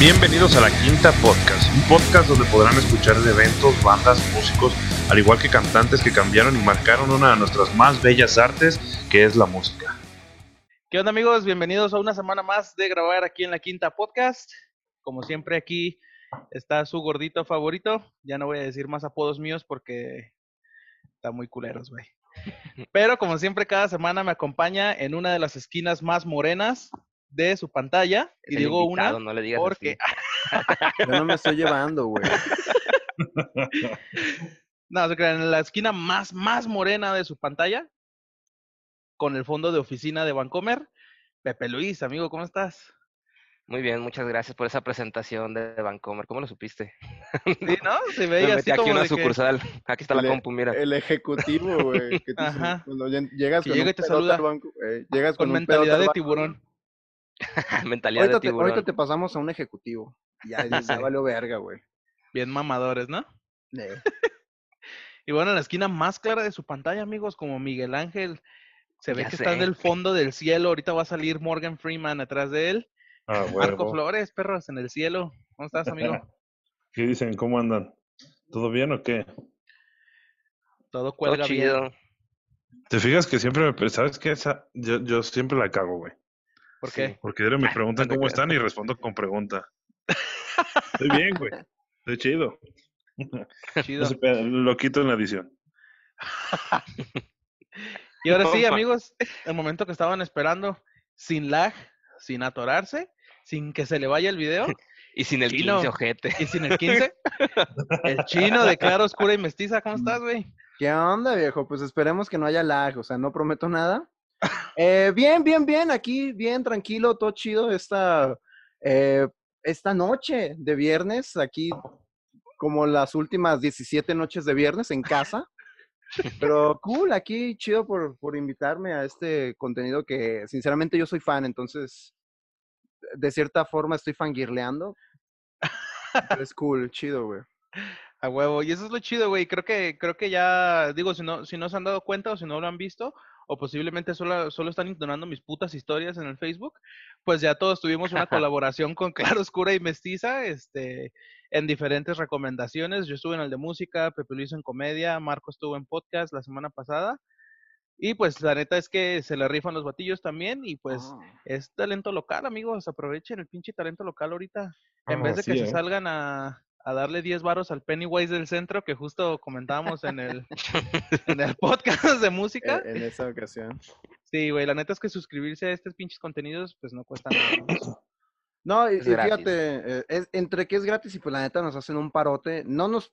Bienvenidos a la Quinta Podcast, un podcast donde podrán escuchar de eventos, bandas, músicos, al igual que cantantes que cambiaron y marcaron una de nuestras más bellas artes, que es la música. ¿Qué onda amigos? Bienvenidos a una semana más de grabar aquí en la Quinta Podcast. Como siempre aquí está su gordito favorito. Ya no voy a decir más apodos míos porque está muy culeros, güey. Pero como siempre cada semana me acompaña en una de las esquinas más morenas de su pantalla. Es y digo invitado, una no le digas porque... Yo no me estoy llevando, güey. No, se crean, en la esquina más, más morena de su pantalla, con el fondo de oficina de Vancomer, Pepe Luis, amigo, ¿cómo estás? Muy bien, muchas gracias por esa presentación de Vancomer. ¿Cómo lo supiste? Sí, ¿no? Se Me veía metí así aquí como una de que- sucursal. Aquí está la El- compu, mira. El ejecutivo, güey. que te- Ajá. Cuando llegas Que con llega un y te saluda. al banco, eh, llegas con, con mentalidad al de banco, tiburón. Mentalidad Ahorita de te, tiburón. ahorita te pasamos a un ejecutivo. Ya, ya, valió verga, güey. Bien mamadores, ¿no? Eh, Y bueno, en la esquina más clara de su pantalla, amigos, como Miguel Ángel, se ve Ya que está en el fondo del cielo. Ahorita va a salir Morgan Freeman atrás de él. Ah, Marco. Flores, perros, en el cielo. ¿Cómo estás, amigo? ¿Qué dicen? ¿Cómo andan? ¿Todo bien o qué? Todo Todo cuelga bien. chido. Te fijas que siempre me... ¿Sabes qué? Esa, yo, yo siempre la cago, güey. ¿Por Sí. qué? Porque me preguntan cómo están y respondo con pregunta. Estoy bien, güey. Estoy chido. Chido. Lo quito en la edición. Y ahora sí, amigos, el momento que estaban esperando, sin lag, sin atorarse, sin que se le vaya el video Y sin el Chino. 15, ojete. y sin el 15, el chino de clara, oscura y mestiza. ¿Cómo estás, güey? ¿Qué onda, viejo? Pues esperemos que no haya lag, o sea, no prometo nada. Eh, bien, bien, bien, aquí, bien, tranquilo, todo chido esta, eh, esta noche de viernes, aquí como las últimas 17 noches de viernes en casa. Pero cool, aquí chido por, por invitarme a este contenido que sinceramente yo soy fan, entonces de cierta forma estoy fangirleando. Pero es cool, chido, güey. A huevo. Y eso es lo chido, güey. Creo que, creo que ya, digo, si no, si no se han dado cuenta o si no lo han visto, o posiblemente solo, solo están ignorando mis putas historias en el Facebook, pues ya todos tuvimos una colaboración con Claro Oscura y Mestiza, este, en diferentes recomendaciones. Yo estuve en el de música, Pepe Luis en comedia, Marco estuvo en podcast la semana pasada. Y pues la neta es que se le rifan los batillos también y pues Ah. es talento local, amigos. Aprovechen el pinche talento local ahorita. En Ah, vez de que se ¿eh? salgan a, a darle 10 varos al Pennywise del centro, que justo comentábamos en el, en el podcast de música. En, en esa ocasión. Sí, güey, la neta es que suscribirse a estos pinches contenidos, pues no cuesta nada. ¿no? Y, Es y gratis. fíjate, eh, es, entre que es gratis y pues la neta nos hacen un parote. No nos,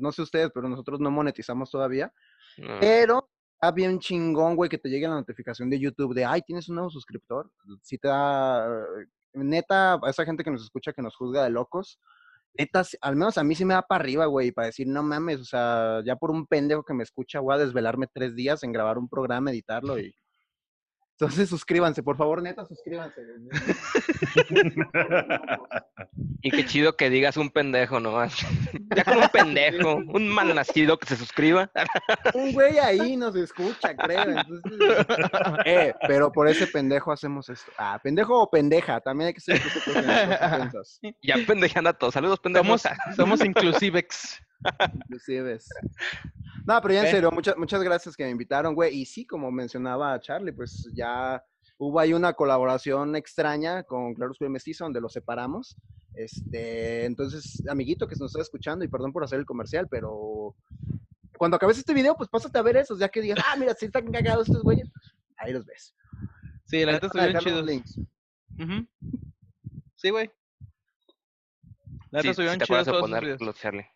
no sé ustedes, pero nosotros no monetizamos todavía. No. Pero está bien chingón, güey, que te llegue la notificación de YouTube de, ay, tienes un nuevo suscriptor. Si te da, eh, neta, a esa gente que nos escucha, que nos juzga de locos, neta, al menos a mí sí me da para arriba, güey, para decir, no mames, o sea, ya por un pendejo que me escucha, voy a desvelarme tres días en grabar un programa, editarlo y... Entonces suscríbanse, por favor, neta, suscríbanse. Y qué chido que digas un pendejo nomás. ya con un pendejo, un mal nacido que se suscriba. un güey ahí nos escucha, creo. Entonces, eh, pero por ese pendejo hacemos esto. Ah, pendejo o pendeja, también hay que ser Ya pendejeando a todos. Saludos, pendejos. Somos, somos inclusivex. Inclusive. es. No, pero ya en Ve. serio, muchas, muchas gracias que me invitaron, güey. Y sí, como mencionaba Charlie, pues ya hubo ahí una colaboración extraña con Claro Oscuro y Mestizo, donde los separamos. Este, entonces, amiguito que nos está escuchando, y perdón por hacer el comercial, pero cuando acabes este video, pues pásate a ver esos, ya que digas, ah, mira, si están cagados estos güeyes, ahí los ves. Sí, la neta a estuvieron los chidos. links. Sí, güey. La neta Sí, estuvieron te chidos todos esos videos. ponerlos, Charlie.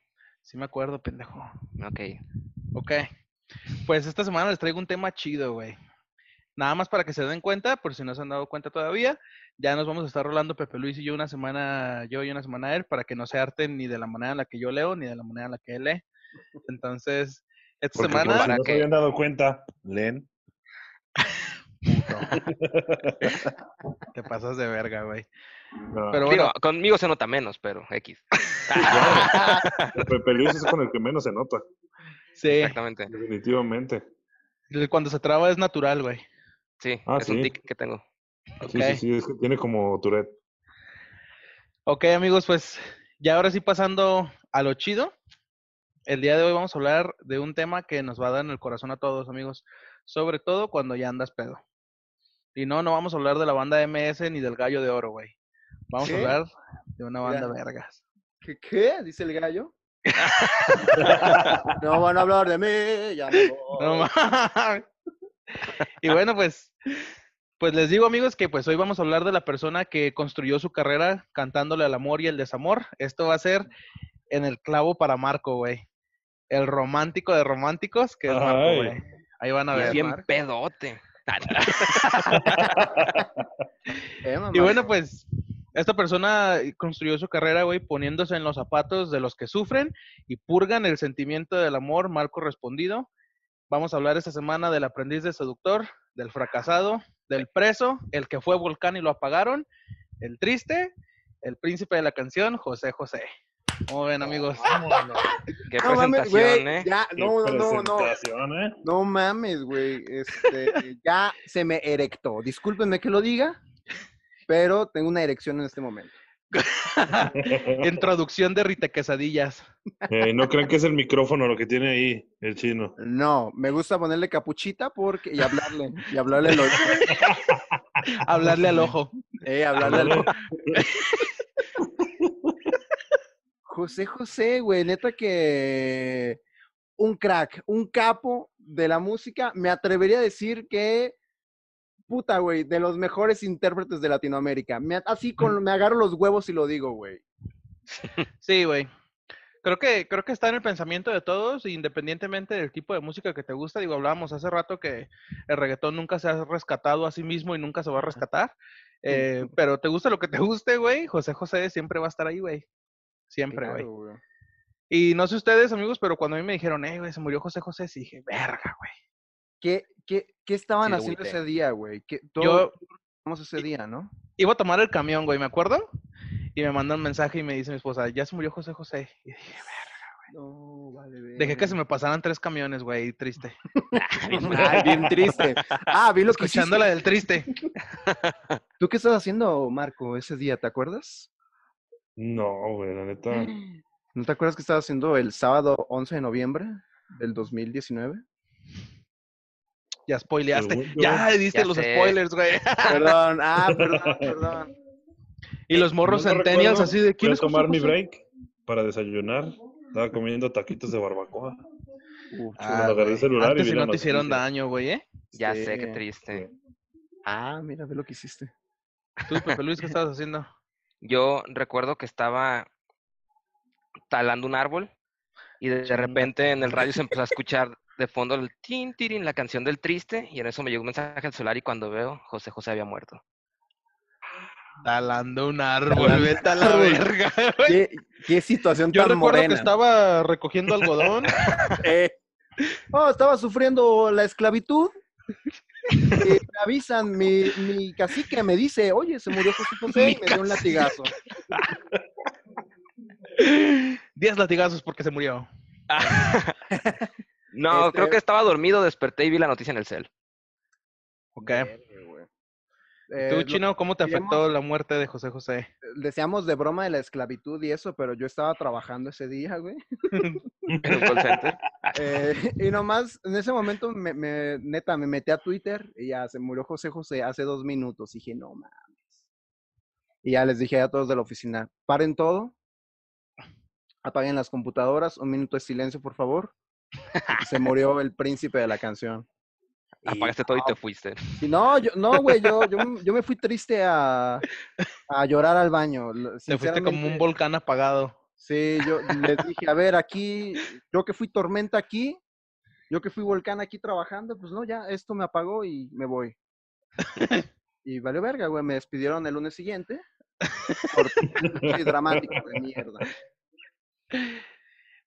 Sí me acuerdo, pendejo. Ok. Ok. Pues esta semana les traigo un tema chido, güey. Nada más para que se den cuenta, por si no se han dado cuenta todavía, ya nos vamos a estar rolando Pepe Luis y yo una semana, yo y una semana él, para que no se harten ni de la manera en la que yo leo, ni de la manera en la que él lee. Entonces, esta Porque semana... si no se que- habían dado cuenta, leen. Te pasas de verga, güey. No, Pero Digo, conmigo se nota menos, pero X. el Pepe Luis es con el que menos se nota, sí, Exactamente. definitivamente. cuando se traba es natural, güey. Sí, Ah, es un sí. tic que tengo. Sí, sí, sí, es que tiene como Tourette. Ok, amigos, pues ya ahora sí pasando a lo chido. El día de hoy vamos a hablar de un tema que nos va a dar en el corazón a todos, amigos. Sobre todo cuando ya andas pedo. Y no, no vamos a hablar de la banda MS ni del gallo de oro, güey. Vamos ¿Qué? a hablar de una banda Mira. vergas. ¿Qué? qué? Dice el gallo. no van a hablar de mí, ya me voy. No. Y bueno, pues, pues les digo, amigos, que pues hoy vamos a hablar de la persona que construyó su carrera cantándole al amor y el desamor. Esto va a ser en el clavo para Marco, güey. El romántico de románticos, que es Marco, güey. Ahí van a Y ver. bien Marco. pedote. Eh. Y bueno, pues esta persona construyó su carrera, güey, poniéndose en los zapatos de los que sufren y purgan el sentimiento del amor mal correspondido. Vamos a hablar esta semana del aprendiz de seductor, del fracasado, del preso, el que fue volcán y lo apagaron, el triste, el príncipe de la canción, José José. ¿Cómo ven, amigos? Qué no mames, güey. presentación, ¿eh? Ya, no, no, no, no. presentación, ¿eh? No mames, güey. Este, ya se me erectó. Discúlpenme que lo diga, pero tengo una erección en este momento. Introducción de Rita Quesadillas. Eh, no crean que es el micrófono lo que tiene ahí el chino. No, me gusta ponerle capuchita porque y hablarle, y hablarle al oído. Hablarle al ojo. Eh, hablarle al oído. José José, güey, neta que un crack, un capo de la música. Me atrevería a decir que, puta, güey, de los mejores intérpretes de Latinoamérica. Me, así con, me agarro los huevos y lo digo, güey. Sí, güey. Creo que, creo que está en el pensamiento de todos, independientemente del tipo de música que te gusta. Digo, hablábamos hace rato que el reggaetón nunca se ha rescatado a sí mismo y nunca se va a rescatar. Eh, pero te gusta lo que te guste, güey. José José siempre va a estar ahí, güey. Siempre, güey. Claro, güey. Y no sé ustedes, amigos, pero cuando a mí me dijeron, eh, güey, se murió José José, sí dije, verga, güey. ¿Qué, qué, qué estaban Sí, haciendo ese día, güey? ¿Qué- Yo ese día, ¿no? iba a tomar el camión, güey, ¿me acuerdo? Y me manda un mensaje y me dice mi esposa, ya se murió José José. Y dije, No, vale, dejé que se me pasaran tres camiones, güey, triste. Ay, bien triste. Ah, vi lo Escuchando la del triste. ¿Tú qué estás haciendo, Marco, ese día? ¿Te acuerdas? No, güey, la neta. ¿No te acuerdas que estabas haciendo el sábado 11 de noviembre del 2019? Ya spoileaste. Yo, Ya diste ya los sé. spoilers, güey. Perdón, ah, perdón, perdón. Y los morros No centennials así de Fui ¿quién a es José tomar mi José?" break para desayunar. Estaba comiendo taquitos de barbacoa. Uf, Ah, agarré el celular y Antes vi si no te hicieron noticia. daño, güey, ¿eh? Ya sé, qué triste. Ah, mira, ve lo que hiciste. Tú, Pepe Luis, ¿qué estabas haciendo? Yo recuerdo que estaba talando un árbol y de, repente en el radio se empezó a escuchar de fondo el tin, tirin, la canción del triste y en eso me llegó un mensaje al celular y cuando veo, José José había muerto. Talando un árbol, Talando vete a la verga, güey. ¿Qué, qué situación Yo tan recuerdo morena. que estaba recogiendo algodón. Eh, Oh, estaba sufriendo la esclavitud. Y me avisan, mi, mi cacique me dice, oye, se murió José José y me dio un latigazo. Diez latigazos porque se murió. No, Este- creo que estaba dormido, desperté y vi la noticia en el cel. Ok. Eh, Tú, lo- Chino, ¿cómo te afectó la muerte de José José? Decíamos de broma de la esclavitud y eso, pero yo estaba trabajando ese día, güey. En un call center. Eh, y nomás, en ese momento, me, me- neta, me metí a Twitter y ya se murió José José hace dos minutos. Y dije, no mames. Y ya les dije a todos de la oficina, paren todo, apaguen las computadoras, un minuto de silencio, por favor. Se murió el príncipe de la canción. Y- Apagaste todo y te fuiste. y no, yo, no, güey, yo, yo, yo me fui triste a, a llorar al baño. Te fuiste como un volcán apagado. Sí, yo les dije, a ver, aquí, yo que fui tormenta aquí, yo que fui volcán aquí trabajando, pues no, ya, esto me apagó y me voy. Y valió verga, güey, me despidieron el lunes siguiente. Por dramático de mierda.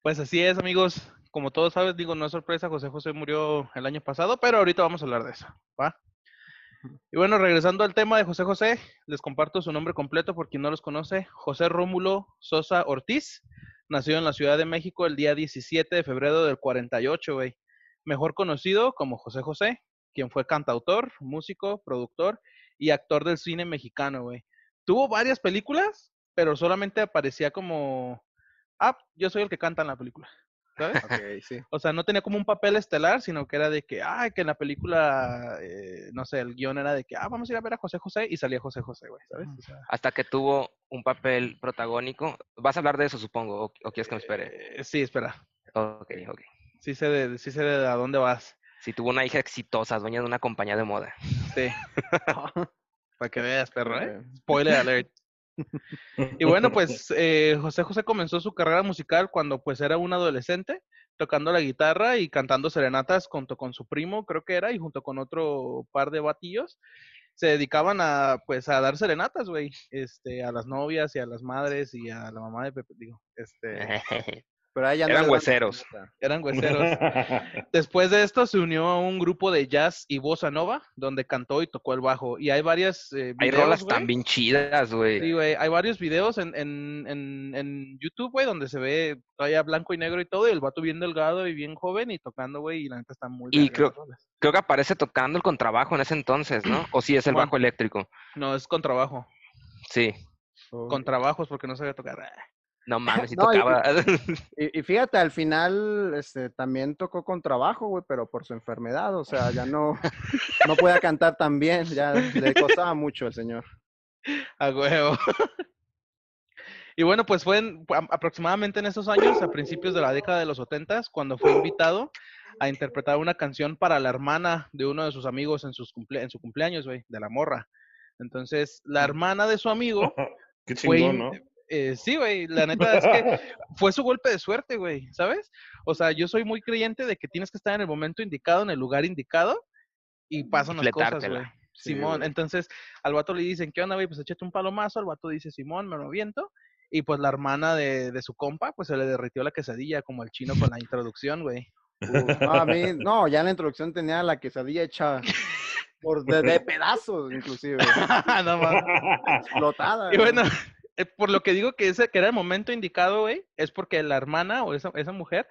Pues así es, amigos. Como todos sabes, digo, no es sorpresa, José José murió el año pasado, pero ahorita vamos a hablar de eso, ¿va? Y bueno, regresando al tema de José José, les comparto su nombre completo por quien no los conoce. José Rómulo Sosa Ortiz, nació en la Ciudad de México el día 17 de febrero del 48, güey. Mejor conocido como José José, quien fue cantautor, músico, productor y actor del cine mexicano, güey. Tuvo varias películas, pero solamente aparecía como, ah, yo soy el que canta en la película. ¿Sabes? Ok, sí. O sea, no tenía como un papel estelar, sino que era de que, ah, que en la película, eh, no sé, el guion era de que, ah, vamos a ir a ver a José José y salía José José, güey, ¿sabes? O sea, Hasta que tuvo un papel protagónico. ¿Vas a hablar de eso, supongo? ¿O, o quieres que me espere? eh, sí, espera. Ok, ok. Sí sé de, sí sé de a dónde vas. Si tuvo una hija exitosa, dueña de una compañía de moda. Sí, para que veas, perro, ¿eh? Spoiler alert. Y bueno, pues eh, José José comenzó su carrera musical cuando pues era un adolescente, tocando la guitarra y cantando serenatas junto con su primo, creo que era, y junto con otro par de batillos. Se dedicaban a pues a dar serenatas, güey, este, a las novias y a las madres y a la mamá de Pepe, digo, este, Pero ahí ya no Eran hueseros. eran hueseros. Después de esto se unió a un grupo de jazz y bossa nova, donde cantó y tocó el bajo. Y hay varias eh, Hay rolas también chidas, güey. Sí, güey, hay varios videos en, en, en, en YouTube, güey, donde se ve todavía blanco y negro y todo, y el vato bien delgado y bien joven y tocando, güey, y la neta está muy Y verga creo-. Creo que aparece tocando el contrabajo en ese entonces, ¿no? O sí es el bajo eléctrico. No, es con trabajo. Sí. Oh. Con trabajos porque no sabía tocar. No mames, si No, tocaba. Y, y fíjate, al final este, también tocó con trabajo, güey, pero por su enfermedad, o sea, ya no, no podía cantar tan bien, ya le costaba mucho al señor. A huevo. Y bueno, pues fue en- aproximadamente en esos años, a principios de la década de los 70, cuando fue invitado a interpretar una canción para la hermana de uno de sus amigos en, sus cumple- en su cumpleaños, güey, de la morra. Entonces, la hermana de su amigo Qué chingón, in- ¿no? Eh, sí, güey, la neta es que fue su golpe de suerte, güey, ¿sabes? O sea, yo soy muy creyente de que tienes que estar en el momento indicado, en el lugar indicado, y pasan las cosas, güey. Sí, Simón, entonces al vato le dicen, ¿qué onda, güey? Pues échate un palomazo, el vato dice, Simón, me lo aviento, y pues la hermana de, de su compa, pues se le derritió la quesadilla, como el chino con la introducción, güey. No, a mí, no, ya en la introducción tenía la quesadilla hecha por de, de pedazos, inclusive, no explotada. Y bueno, eh, por lo que digo que ese que era el momento indicado, güey, es porque la hermana o esa, esa mujer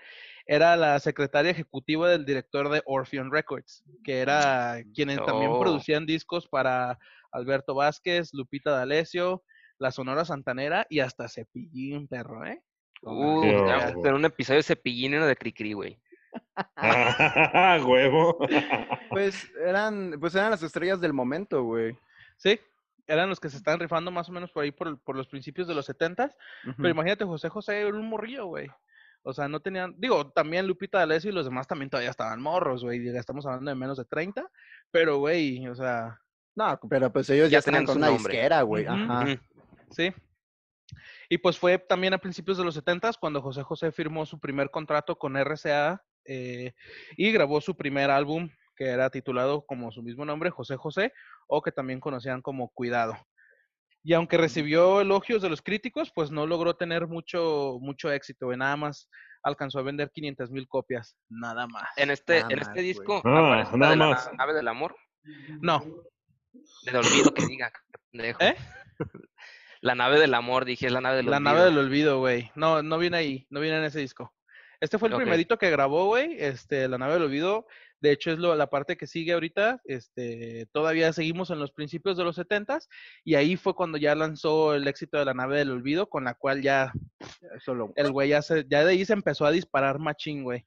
era la secretaria ejecutiva del director de Orpheon Records, que era quienes también Oh. producían discos para Alberto Vázquez, Lupita D'Alessio, La Sonora Santanera y hasta Cepillín, perro, ¿eh? Uh, horror. hacer un episodio de cepillín uno de Cricri, güey. Huevo. Pues eran, pues eran las estrellas del momento, güey. Sí, eran los que se estaban rifando más o menos por ahí por, por los principios de los setentas. Pero Ujú. imagínate, José José era un morrillo, güey. O sea, no tenían, digo, también Lupita D'Alessio y los demás también todavía estaban morros, güey. Ya estamos hablando de menos de 30, pero, güey, o sea, No, pero pues ellos Ya tenían con su una nombre. disquera, güey. Ajá. Sí. Y pues fue también a principios de los 70 cuando José José firmó su primer contrato con RCA eh, y grabó su primer álbum que era titulado como su mismo nombre, José José, o que también conocían como Cuidado. Y aunque recibió elogios de los críticos, pues no logró tener mucho, mucho éxito, güey. Nada más alcanzó a vender 500 mil copias, nada más. En este, Nada en más, este disco Ah, aparece la nada de la más. nave del amor. No, Del olvido que diga. ¿Eh? La nave del amor, dije, es la nave del La olvido. nave del olvido, güey. No, no viene ahí, no viene en ese disco. Este fue el primerito que grabó, güey. Este, La nave del olvido. De hecho, es lo, la parte que sigue ahorita. Este, todavía seguimos en los principios de los setentas. Y ahí fue cuando ya lanzó el éxito de La nave del olvido, con la cual ya Eso lo- el güey ya se, ya de ahí se empezó a disparar machín, güey.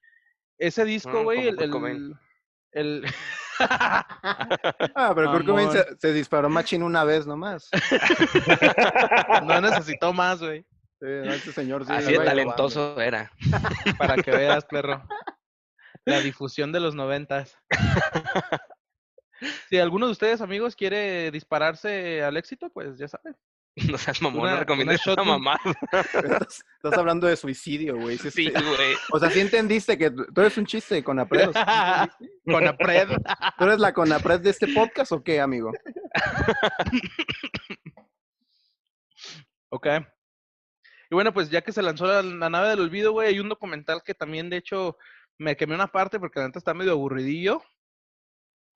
Ese disco, Mm, güey, el, el, el- Ah, pero Kurt se, se disparó machín una vez nomás. no necesitó más, güey. Sí, no, este señor sí. Así de talentoso era. Para que veas, perro. La difusión de los noventas. Si alguno de ustedes, amigos, quiere dispararse al éxito, pues ya saben. No seas mamón, Una- no recomiendes una mamá. Estás, estás hablando de suicidio, güey. Sí, Sí, sí. güey. O sea, sí entendiste que tú eres un chiste con Apred. Con Apred. ¿Tú eres la Conapred de este podcast o qué, amigo? Ok. Y bueno, pues ya que se lanzó la, la nave del olvido, güey, hay un documental que también, de hecho, me quemé una parte porque la neta está medio aburridillo.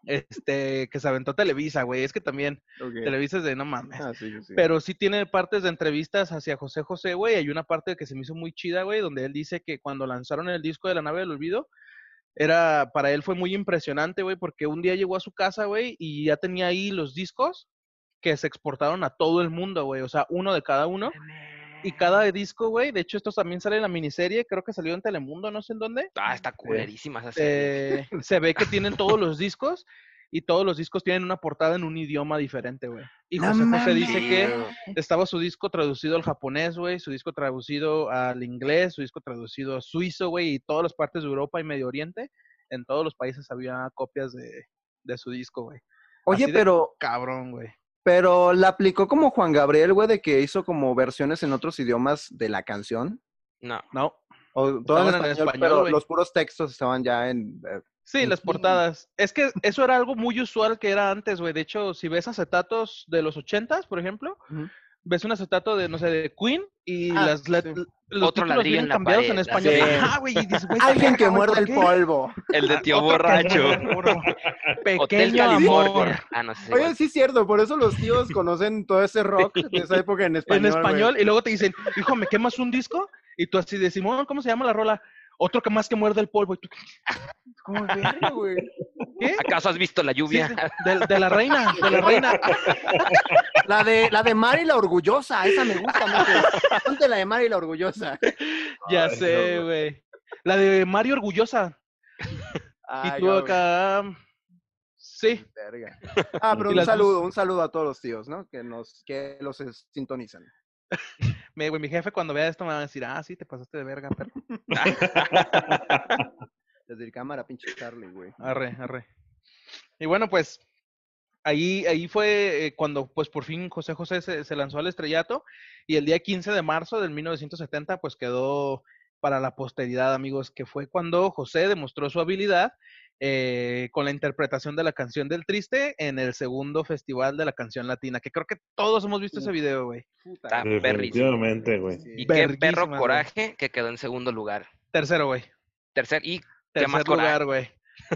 Este, que se aventó Televisa, güey. Es que también. Televisa es de no mames. Ah, sí, sí. Pero sí tiene partes de entrevistas hacia José José, güey. Hay una parte que se me hizo muy chida, güey, donde él dice que cuando lanzaron el disco de la nave del olvido, era, para él fue muy impresionante, güey, porque un día llegó a su casa, güey, y ya tenía ahí los discos que se exportaron a todo el mundo, güey. O sea, uno de cada uno. Y cada disco, güey, de hecho, esto también sale en la miniserie, creo que salió en Telemundo, no sé en dónde. Ah, está culerísima esa serie. Eh, se ve que tienen todos los discos y todos los discos tienen una portada en un idioma diferente, güey. Y No José José dice que estaba su disco traducido al japonés, güey, su disco traducido al inglés, su disco traducido a suizo, güey, y todas las partes de Europa y Medio Oriente. En todos los países había copias de, de su disco, güey. Oye, Así de- pero, Cabrón, güey. Pero la aplicó como Juan Gabriel, güey, de que hizo como versiones en otros idiomas de la canción. No. No. O todo en español, español, pero los puros textos estaban ya en... eh, Sí, las portadas. Es que eso era algo muy usual que era antes, güey. De hecho, si ves acetatos de los ochentas, por ejemplo. Ves un acetato de, no sé, de Queen y Ah, las, sí. los Otro títulos vienen en la cambiados en pared, español. así. Ajá, güey. y dices, güey, Alguien que muerde ¿por el polvo. El de tío borracho. Hotel Pequeño amor. Ah, no sé. Oye, sí es cierto, por eso los tíos conocen todo ese rock de esa época en español. En güey. español, y luego te dicen, hijo, ¿me quemas un disco? Y tú así de Simón, ¿cómo se llama la rola? Otro que más que muerde el polvo. Y tú, ¿Cómo verga, güey? ¿Qué? ¿Acaso has visto la lluvia? sí, de, de la reina, de la reina. La de, la de Mari la Orgullosa, esa me gusta mucho. Ponte la de Mari la Orgullosa. Ya Ay, sé, no, güey. La de Mario Orgullosa. Ay, y tú acá. Sí. verga. Ah, pero un saludo, un saludo a todos los tíos, ¿no? Que nos, que los es- sintonizan. Me, güey, mi jefe cuando vea esto me va a decir, ah, sí, te pasaste de verga, perro. Desde el cámara, pinche Charlie, güey. Arre, arre. Y bueno, pues ahí, ahí fue eh, cuando pues por fin José José se, se lanzó al estrellato y el día 15 de marzo del 1970 pues quedó para la posteridad, amigos, que fue cuando José demostró su habilidad eh, con la interpretación de la canción del Triste en el segundo festival de la canción latina, que creo que todos hemos visto ese video, güey. Está güey. Definitivamente, güey. Y qué perro güey. coraje que quedó en segundo lugar. Tercero, güey. Tercer, y Tercer lugar, güey.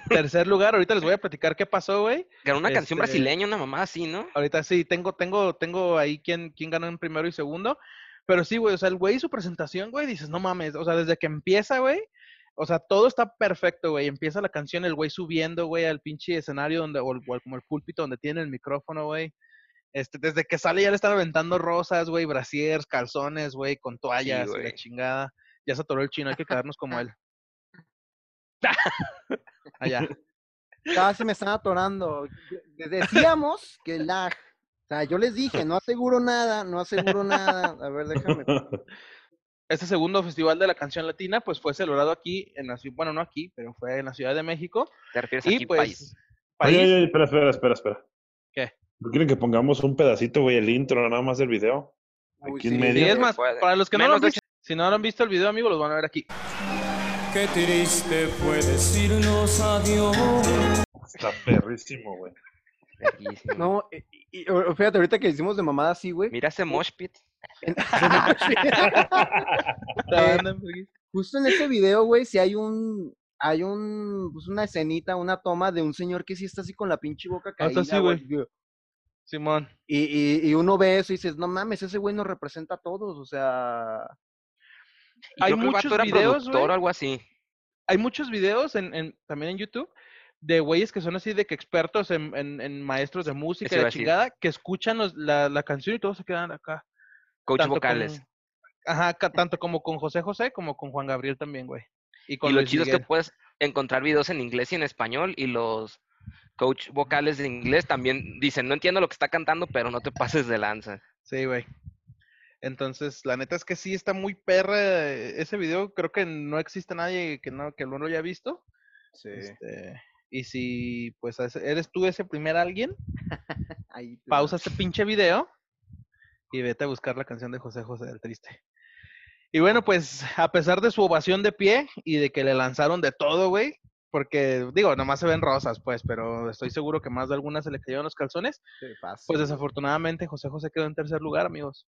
Tercer lugar, ahorita les voy a platicar qué pasó, güey. Ganó una canción Este- brasileña, una mamá así, ¿no? Ahorita sí, tengo, tengo, tengo ahí quién, quién ganó en primero y segundo. Pero sí, güey, o sea, el güey, su presentación, güey, dices, no mames, o sea, desde que empieza, güey, o sea, todo está perfecto, güey. Empieza la canción, el güey subiendo, güey, al pinche escenario donde, o, el- o como el púlpito donde tiene el micrófono, güey. Este, desde que sale ya le están aventando rosas, güey, brasiers, calzones, güey, con toallas y la güey. chingada. Ya se atoró el chino, hay que quedarnos como él. Allá. Casi me están atorando. De- Decíamos que lag. O sea, yo les dije, no aseguro nada, no aseguro nada. A ver, déjame. Este segundo festival de la canción latina, pues fue celebrado aquí, en la ciudad, bueno, no aquí, pero fue en la Ciudad de México. Te refieres Y aquí, pues, país. país, Oye, oye, espera, espera, espera, espera. ¿Qué? ¿No quieren que pongamos un pedacito, güey, el intro nada más del video? Uy, Aquí en medio. Sí, es más, para los que no lo han visto, si no lo han visto el video, amigos, los van a ver aquí. Qué triste fue decirnos adiós. Está perrísimo, güey. No, y, y- fíjate, ahorita que hicimos de mamada así, güey. Mira ese mosh pit. Eh, Justo en ese video, güey, sí hay un, hay un, pues una escenita, una toma de un señor que sí está así con la pinche boca Ah, caída, así, güey. Simón. Y, y, y uno ve eso y dices, no mames, ese güey nos representa a todos, o sea, Y Hay creo que el vato muchos era videos, productor o algo así. Hay muchos videos en, en- también en YouTube de güeyes que son así de que expertos en, en- en maestros de música decir. chingada, que escuchan los- la, la canción y todos se quedan acá. Coach tanto vocales. con- ajá, tanto como con José José como con Juan Gabriel también, güey. Y con Y lo Luis chido es que puedes encontrar videos en inglés y en español y los coach vocales de inglés también dicen, no entiendo lo que está cantando, pero no te pases de lanza. Sí, güey. Entonces, la neta es que sí está muy perra eh, ese video. Creo que no existe nadie que no, que no lo haya visto. sí. Este, y si pues eres tú ese primer alguien, ahí pausa este pinche video y vete a buscar la canción de José José del Triste. Y bueno, pues a pesar de su ovación de pie y de que le lanzaron de todo, güey, porque digo, nomás se ven rosas, pues, pero estoy seguro que más de algunas se le cayeron los calzones. Sí, Pues desafortunadamente José José quedó en tercer lugar, amigos.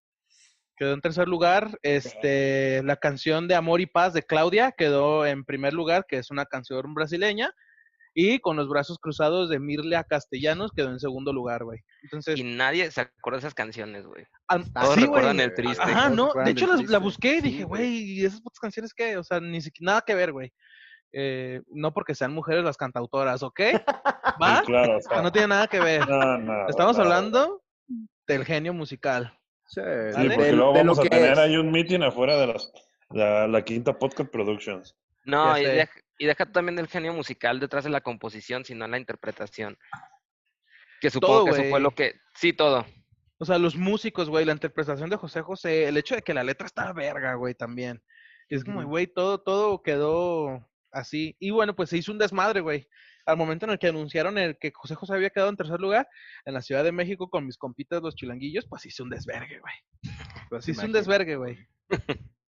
Quedó en tercer lugar. Este, la canción de Amor y Paz de Claudia quedó en primer lugar, que es una canción brasileña. Y con los brazos cruzados de Mirlia Castellanos quedó en segundo lugar, güey. Entonces, Y nadie se acuerda de esas canciones, güey. todos sí, recuerdan güey. el triste. Ajá, no. De hecho, la busqué y Sí, dije, güey. ¿y esas putas canciones qué? O sea, ni siquiera nada que ver, güey. Eh, no porque sean mujeres las cantautoras, ¿ok? ¿Va? Sí, claro, o sea, sea, no tiene nada que ver. no, no, Estamos no. hablando del genio musical. Sí, porque luego de lo vamos a que tener es. ahí un meeting afuera de las, la, la quinta Podcast Productions. No, y deja, y deja también el genio musical detrás de la composición, sino en la interpretación. Que supongo Todo, que eso fue lo que... Sí, todo. O sea, los músicos, güey, la interpretación de José José, el hecho de que la letra está verga, güey, también. Es como, güey, todo, todo quedó así. Y bueno, pues se hizo un desmadre, güey. Al momento en el que anunciaron el que José José había quedado en tercer lugar en la Ciudad de México con mis compitas los chilanguillos, pues hizo un desvergue, güey. Pues hizo un desvergue, güey.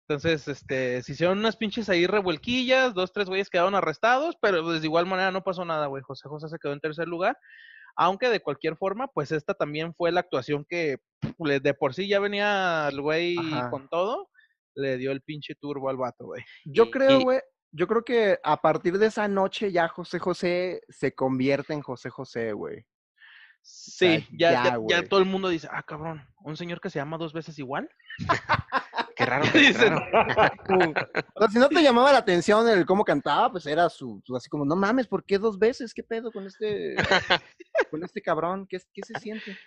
Entonces, este, se hicieron unas pinches ahí revuelquillas, dos, tres güeyes quedaron arrestados, pero pues, de igual manera no pasó nada, güey. José José se quedó en tercer lugar. Aunque de cualquier forma, pues esta también fue la actuación que le- de por sí ya venía el güey Ajá. con todo, le dio el pinche turbo al vato, güey. Yo Y- creo, güey, yo creo que a partir de esa noche ya José José se convierte en José José, güey. Sí, ya, ya, ya, ya güey. todo el mundo dice, ah, cabrón, un señor que se llama dos veces igual. Qué raro, qué Dicen, raro. O sea, si no te llamaba la atención el cómo cantaba, pues era su, su- así como, no mames, ¿por qué dos veces? ¿Qué pedo con este, con este cabrón? ¿Qué, qué se siente?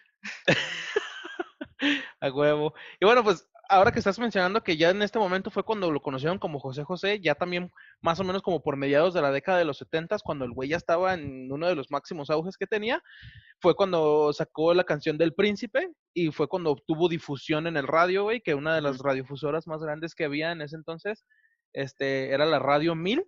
A huevo. Y bueno, pues ahora que estás mencionando que ya en este momento fue cuando lo conocieron como José José, ya también más o menos como por mediados de la década de los 70, cuando el güey ya estaba en uno de los máximos auges que tenía, fue cuando sacó la canción del Príncipe y fue cuando obtuvo difusión en el radio, güey, que una de las radiodifusoras más grandes que había en ese entonces, este, era la Radio 1000.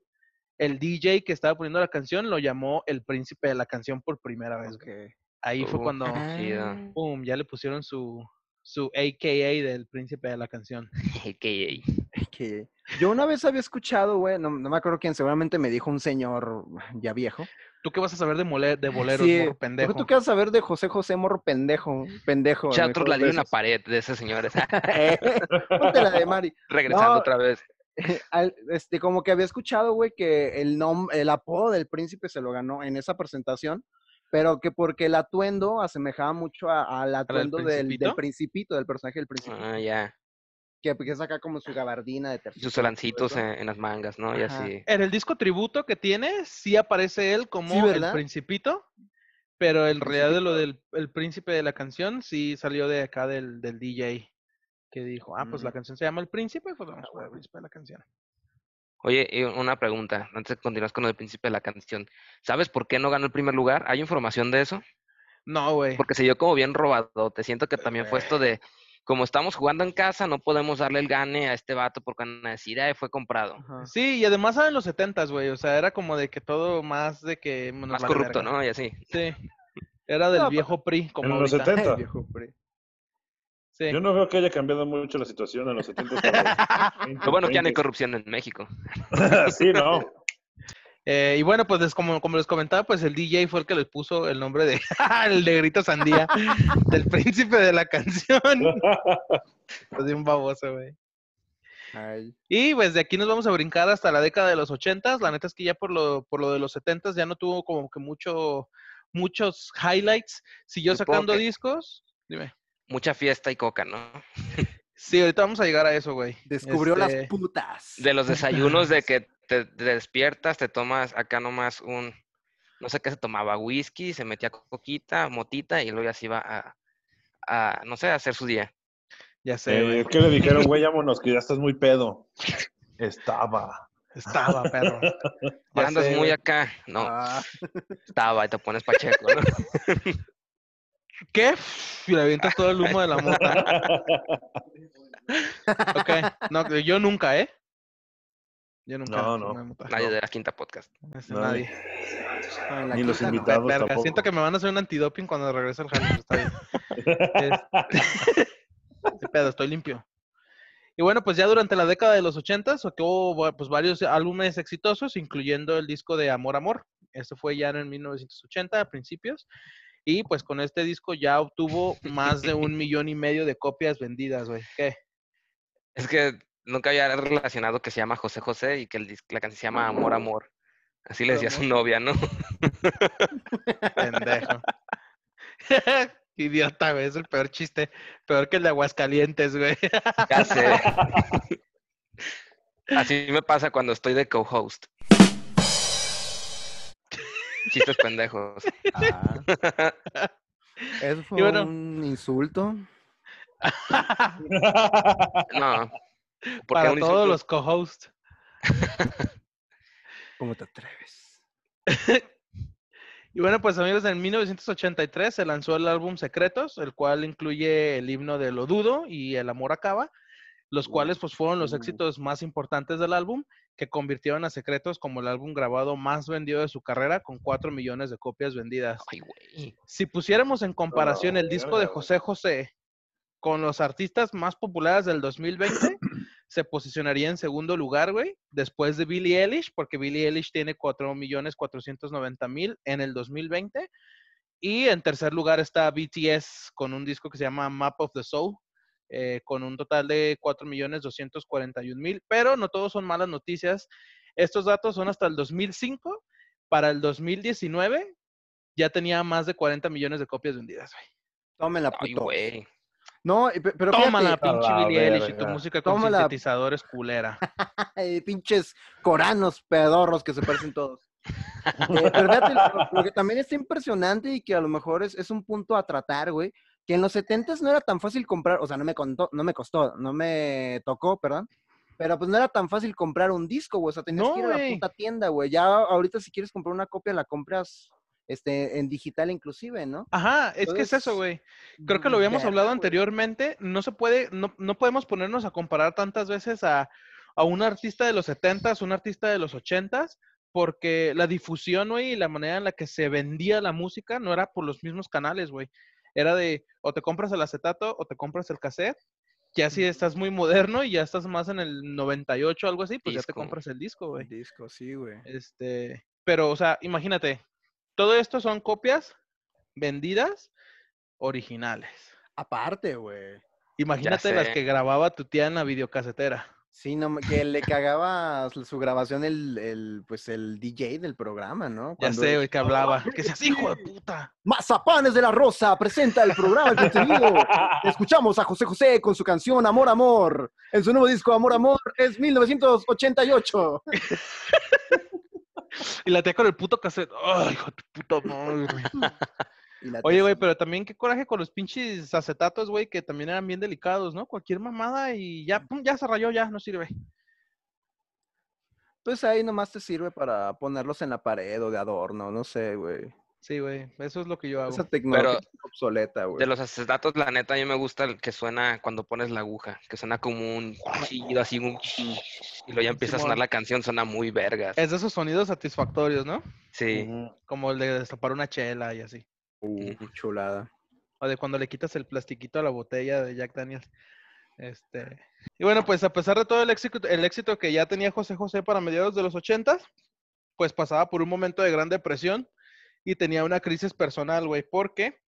El DJ que estaba poniendo la canción lo llamó el príncipe de la canción por primera vez. güey. Ok. Ahí fue Uh, cuando chido. pum, ya le pusieron su, su AKA del príncipe de la canción. AKA. Que yo una vez había escuchado, güey, no, no me acuerdo quién, seguramente me dijo un señor ya viejo. ¿Tú qué vas a saber de, mole- de boleros, Sí, morro ¿por pendejo? ¿Tú qué vas a saber de José José Morro pendejo? Pendejo. Ya de una pared de esos señores. Eh, ponte la de Mari. Regresando No. otra vez. Al- este, como que había escuchado, güey, que el nom el apodo del príncipe se lo ganó en esa presentación, pero que porque el atuendo asemejaba mucho a- al atuendo del, del Principito? principito, del personaje del principito, Ah, ya. que, que saca como su gabardina de Y terciopelo. sus solancitos en, en las mangas, ¿no? Y así. En el disco tributo que tiene, sí aparece él como Sí, el principito, pero en realidad de lo del el príncipe de la canción sí salió de acá del, del DJ que dijo, ah, pues la Mm. canción se llama El Príncipe, pues vamos a poner el príncipe de la canción. Oye, una pregunta, antes de continuar con el principio de la canción. ¿Sabes por qué no ganó el primer lugar? ¿Hay información de eso? No, güey. Porque se dio como bien robado. Te siento que también fue esto de, como estamos jugando en casa, no podemos darle el gane a este vato porque la necesidad y fue comprado. Ajá. Sí, y además eran los setentas, güey, o sea, era como de que todo más de que Más vale corrupto, verga. ¿no? Y así. Sí. Era del No, viejo PRI, como En los ahorita. 70. Ay, viejo, pre- Sí. Yo no veo que haya cambiado mucho la situación en los 70. Lo bueno que ya no hay corrupción en México. sí, no. Eh, y bueno, pues como, como les comentaba, pues el DJ fue el que les puso el nombre de el negrito sandía del príncipe de la canción. Pues de un baboso, güey. Ay. Y pues de aquí nos vamos a brincar hasta la década de los ochentas. La neta es que ya por lo, por lo de los setentas ya no tuvo como que mucho, muchos highlights. Siguió Supongo sacando que- discos. Dime. Mucha fiesta y coca, ¿no? Sí, ahorita vamos a llegar a eso, güey. Descubrió Este, las putas. De los desayunos de que te, te despiertas, te tomas acá nomás un, no sé qué se tomaba, whisky, se metía coquita, motita y luego ya se iba a, a, no sé, a hacer su día. Ya sé. Eh, ¿Qué le dijeron, güey? Vámonos, que ya estás muy pedo. Estaba. Estaba, perro. Ya Ya andas sé, muy güey. acá. No, Ah, estaba y te pones pacheco, ¿no? ¿Qué? Y le avientas todo el humo de la mota. Ok. No, yo nunca, ¿eh? Yo nunca. No, no. Nadie de la quinta podcast. Ese Nadie. nadie. no, Ni los quinta no. invitados. Verga, tampoco. siento que me van a hacer un antidoping cuando regrese al pero está bien. Es- Qué pedo, estoy limpio. Y bueno, pues ya durante la década de los 80 sacó va- pues, varios álbumes exitosos, incluyendo el disco de Amor Amor. Este fue ya en el 1980, a principios. Y pues con este disco ya obtuvo más de un millón y medio de copias vendidas, güey. ¿Qué? Es que nunca había relacionado que se llama José José y que el la canción se llama Amor Amor. Así le decía a su novia, ¿no? Pendejo. Idiota, güey. Es el peor chiste. Peor que el de Aguascalientes, güey. Ya sé. Así me pasa cuando estoy de co-host. Chistes pendejos. Ah, Eso fue bueno. un insulto. No. porque Para un todos insulto- los co-hosts. ¿Cómo te atreves? Y bueno, pues amigos, en 1983 se lanzó el álbum Secretos, el cual incluye el himno de Lo Dudo y El Amor Acaba, los cuales pues fueron los uh. éxitos más importantes del álbum, que convirtieron a Secretos como el álbum grabado más vendido de su carrera, con 4 millones de copias vendidas. Ay, güey. Si pusiéramos en comparación Oh, el disco de José José con los artistas más populares del 2020, se posicionaría en segundo lugar, güey, después de Billie Eilish, porque Billie Eilish tiene 4.490.000 en el 2020. Y en tercer lugar está BTS con un disco que se llama Map of the Soul, eh, con un total de 4.241.000. Pero no todos son malas noticias. Estos datos son hasta el 2005. Para el 2019 ya tenía más de 40 millones de copias vendidas, güey. Tómela, Ay, puto. güey. No, pero Tómala, fíjate, pinche Billie Eilish y tu música con Tómala. sintetizadores culera. ay, pinches coranos pedorros que se parecen todos. Eh, pero fíjate, lo, lo que también está impresionante y que a lo mejor es, es un punto a tratar, güey, que en los 70 no era tan fácil comprar, o sea, no me, contó, no me costó, no me tocó, perdón, pero pues no era tan fácil comprar un disco, güey, o sea, tenías No, que ir a la puta tienda, güey. Ya ahorita si quieres comprar una copia, la compras este, en digital inclusive, ¿no? Ajá, es que es eso, güey. Creo que lo habíamos hablado anteriormente. No se puede, no, no podemos ponernos a comparar tantas veces a, a un artista de los 70s, un artista de los 80s, porque la difusión, güey, y la manera en la que se vendía la música no era por los mismos canales, güey. Era de o te compras el acetato o te compras el cassette. Ya si estás muy moderno y ya estás más en el 98 o algo así, pues ya te compras el disco, güey. Disco, sí, güey. Este, pero, o sea, imagínate, todo esto son copias vendidas originales. Aparte, güey. Imagínate las que grababa tu tía en la videocasetera. Sí, no, que le cagaba su grabación el, el, pues el DJ del programa, ¿no? Ya sé, el- que hablaba. Que seas hijo de puta. Mazapanes de la Rosa presenta el programa El contenido. Escuchamos a José José con su canción Amor Amor. En su nuevo disco Amor Amor es 1988. Y la tía con el puto cassette. Ay, hijo de puta madre. Oye, güey, pero también qué coraje con los pinches acetatos, güey, que también eran bien delicados, ¿no? Cualquier mamada y ya, pum, ya se rayó, ya, no sirve. Pues ahí nomás te sirve para ponerlos en la pared o de adorno, no sé, güey. Sí, güey, eso es lo que yo hago. Esa tecnología Pero- es obsoleta, güey. De los acetatos, la neta, a mí me gusta el que suena cuando pones la aguja, que suena como un chillido, así un y luego ya empieza a sonar la canción, suena muy vergas. Es de esos sonidos satisfactorios, ¿no? Sí. Como el de destapar una chela y así. Uh, chulada. O de cuando le quitas el plastiquito a la botella de Jack Daniels. Este. Y bueno, pues a pesar de todo el éxito, el éxito que ya tenía José José para mediados de los ochentas, pues pasaba por un momento de gran depresión y tenía una crisis personal, güey, porque,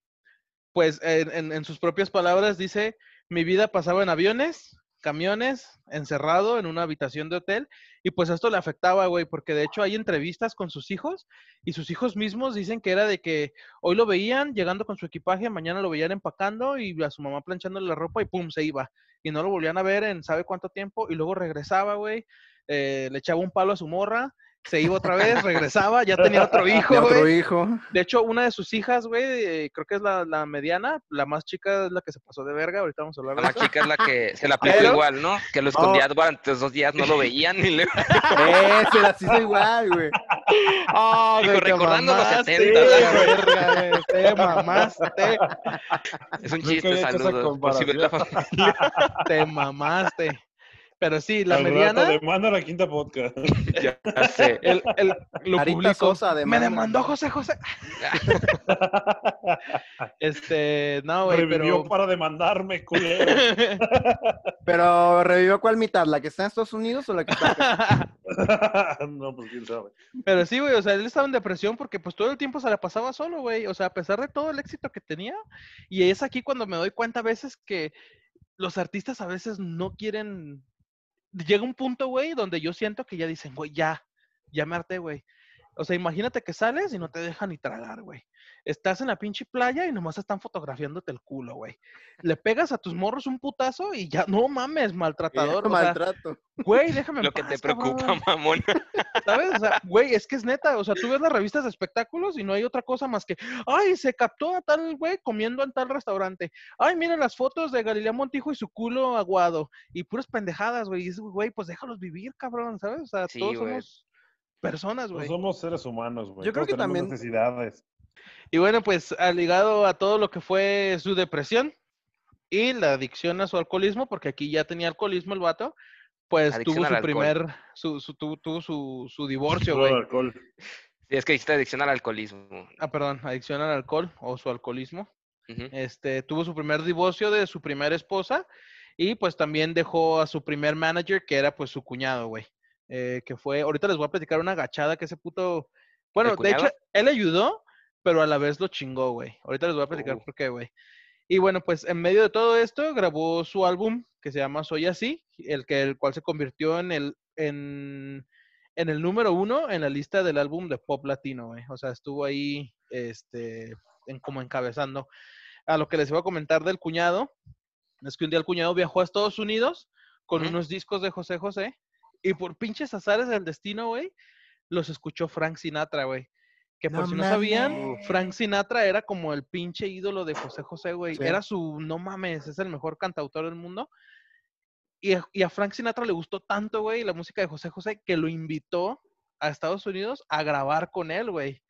pues en, en- en sus propias palabras dice, mi vida pasaba en aviones, camiones, encerrado en una habitación de hotel, y pues esto le afectaba, güey, porque de hecho hay entrevistas con sus hijos y sus hijos mismos dicen que era de que hoy lo veían llegando con su equipaje, mañana lo veían empacando y a su mamá planchándole la ropa y pum, se iba. Y no lo volvían a ver en sabe cuánto tiempo y luego regresaba, güey, eh, le echaba un palo a su morra, se iba otra vez, regresaba, ya tenía otro hijo, ¿De otro hijo? De hecho, una de sus hijas, güey, eh, creo que es la, la mediana, la más chica es la que se pasó de verga, ahorita vamos a hablar La de más eso. chica es la que se la aplicó Pero- igual, ¿no? Que lo escondía durante dos días, no lo veían y le... Ese la hizo igual, güey. Güey, te recordando los mamaste, 70, la verga, güey, te mamaste, Es un chiste, saludos. por si ven la familia. te mamaste. Pero sí, la Al rato mediana, demanda la quinta podcast. Ya sé. el, el, lo publicó. Me demandó José José. Este, no, güey, Revivió pero... para demandarme, culero. Pero revivió cuál mitad, la que está en Estados Unidos o la que está acá? no, pues quién sabe. Pero sí, güey, o sea, él estaba en depresión porque pues todo el tiempo se la pasaba solo, güey. O sea, a pesar de todo el éxito que tenía. Y es aquí cuando me doy cuenta a veces que los artistas a veces no quieren... Llega un punto, güey, donde yo siento que ya dicen, güey, ya, ya me harté, güey. O sea, imagínate que sales y no te dejan ni tragar, güey. Estás en la pinche playa y nomás están fotografiándote el culo, güey. Le pegas a tus morros un putazo y ya, no mames, maltratador. o sea, maltrato. güey, déjame en Lo que te preocupa, cabrón. mamón. ¿Sabes? O sea, güey, es que es neta. O sea, tú ves las revistas de espectáculos y no hay otra cosa más que, ay, se captó a tal güey comiendo en tal restaurante. Ay, miren las fotos de Galilea Montijo y su culo aguado. Y puras pendejadas, güey. Y dices, güey, pues déjalos vivir, cabrón, ¿sabes? O sea, Sí, todos güey. somos personas, No güey. somos seres humanos, güey. Yo creo Todos que también- necesidades. Y bueno, pues ha ligado a todo lo que fue su depresión y la adicción a su alcoholismo, porque aquí ya tenía alcoholismo el vato, pues Adicción tuvo su alcohol. primer, su, su, tuvo, tuvo su, su divorcio, güey. alcohol. Sí, es que dijiste adicción al alcoholismo. Ah, perdón, adicción al alcohol o su alcoholismo. Este, tuvo su primer divorcio de su primera esposa y pues también dejó a su primer manager, que era pues su cuñado, güey. Eh, que fue, ahorita les voy a platicar una agachada que ese puto, bueno, de hecho, él ayudó, pero a la vez lo chingó, güey. Ahorita les voy a platicar Uh. por qué, güey. Y bueno, pues en medio de todo esto grabó su álbum que se llama Soy Así, el que el cual se convirtió en el en, en el número uno en la lista del álbum de pop latino, güey. O sea, estuvo ahí, este, en, como encabezando. A lo que les iba a comentar del cuñado, es que un día el cuñado viajó a Estados Unidos con unos discos de José José y por pinches azares del destino, güey, los escuchó Frank Sinatra, güey. Que por No si no sabían. Frank Sinatra era como el pinche ídolo de José José, güey. Sí. Era su, no mames, es el mejor cantautor del mundo. Y a, y a Frank Sinatra le gustó tanto, güey, la música de José José, que lo invitó a Estados Unidos a grabar con él, güey.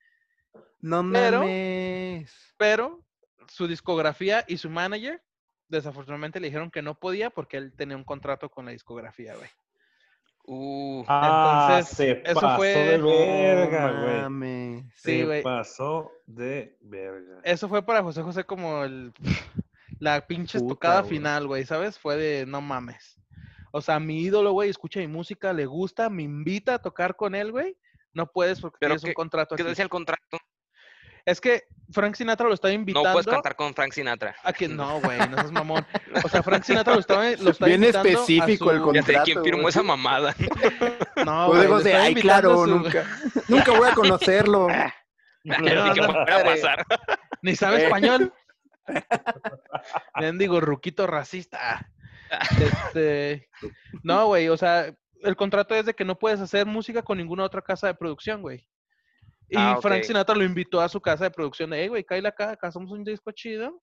No Pero- mames. Pero su discografía y su manager, desafortunadamente le dijeron que no podía porque él tenía un contrato con la discografía, güey. Uh, Ah, Entonces, se eso pasó fue- de verga, güey. Sí, se güey. pasó de verga. Eso fue para José José como el la pinche Puta, estocada final, güey, ¿sabes? Fue de no mames. O sea, mi ídolo, güey, escucha mi música, le gusta, me invita a tocar con él, güey. No puedes porque tienes un qué- contrato ¿Qué aquí. decía el contrato? Es que Frank Sinatra lo estaba No invitando puedes cantar con Frank Sinatra. a que no, güey, no seas mamón. O sea, Frank Sinatra lo estaba, lo estaba Bien invitando a específico el su- Ya sé contrato, quién firmó esa mamada. No, güey, estaba ay, claro, su- nunca. Nunca voy a conocerlo. Ni a pasar. Sabe español. digo, ruquito racista. Este, no, güey, o sea, el contrato es de que no puedes hacer música con ninguna otra casa de producción, güey. Y Ah, Frank. Sinatra lo invitó a su casa de producción de, hey, güey, cállate acá, acá hacemos un disco chido.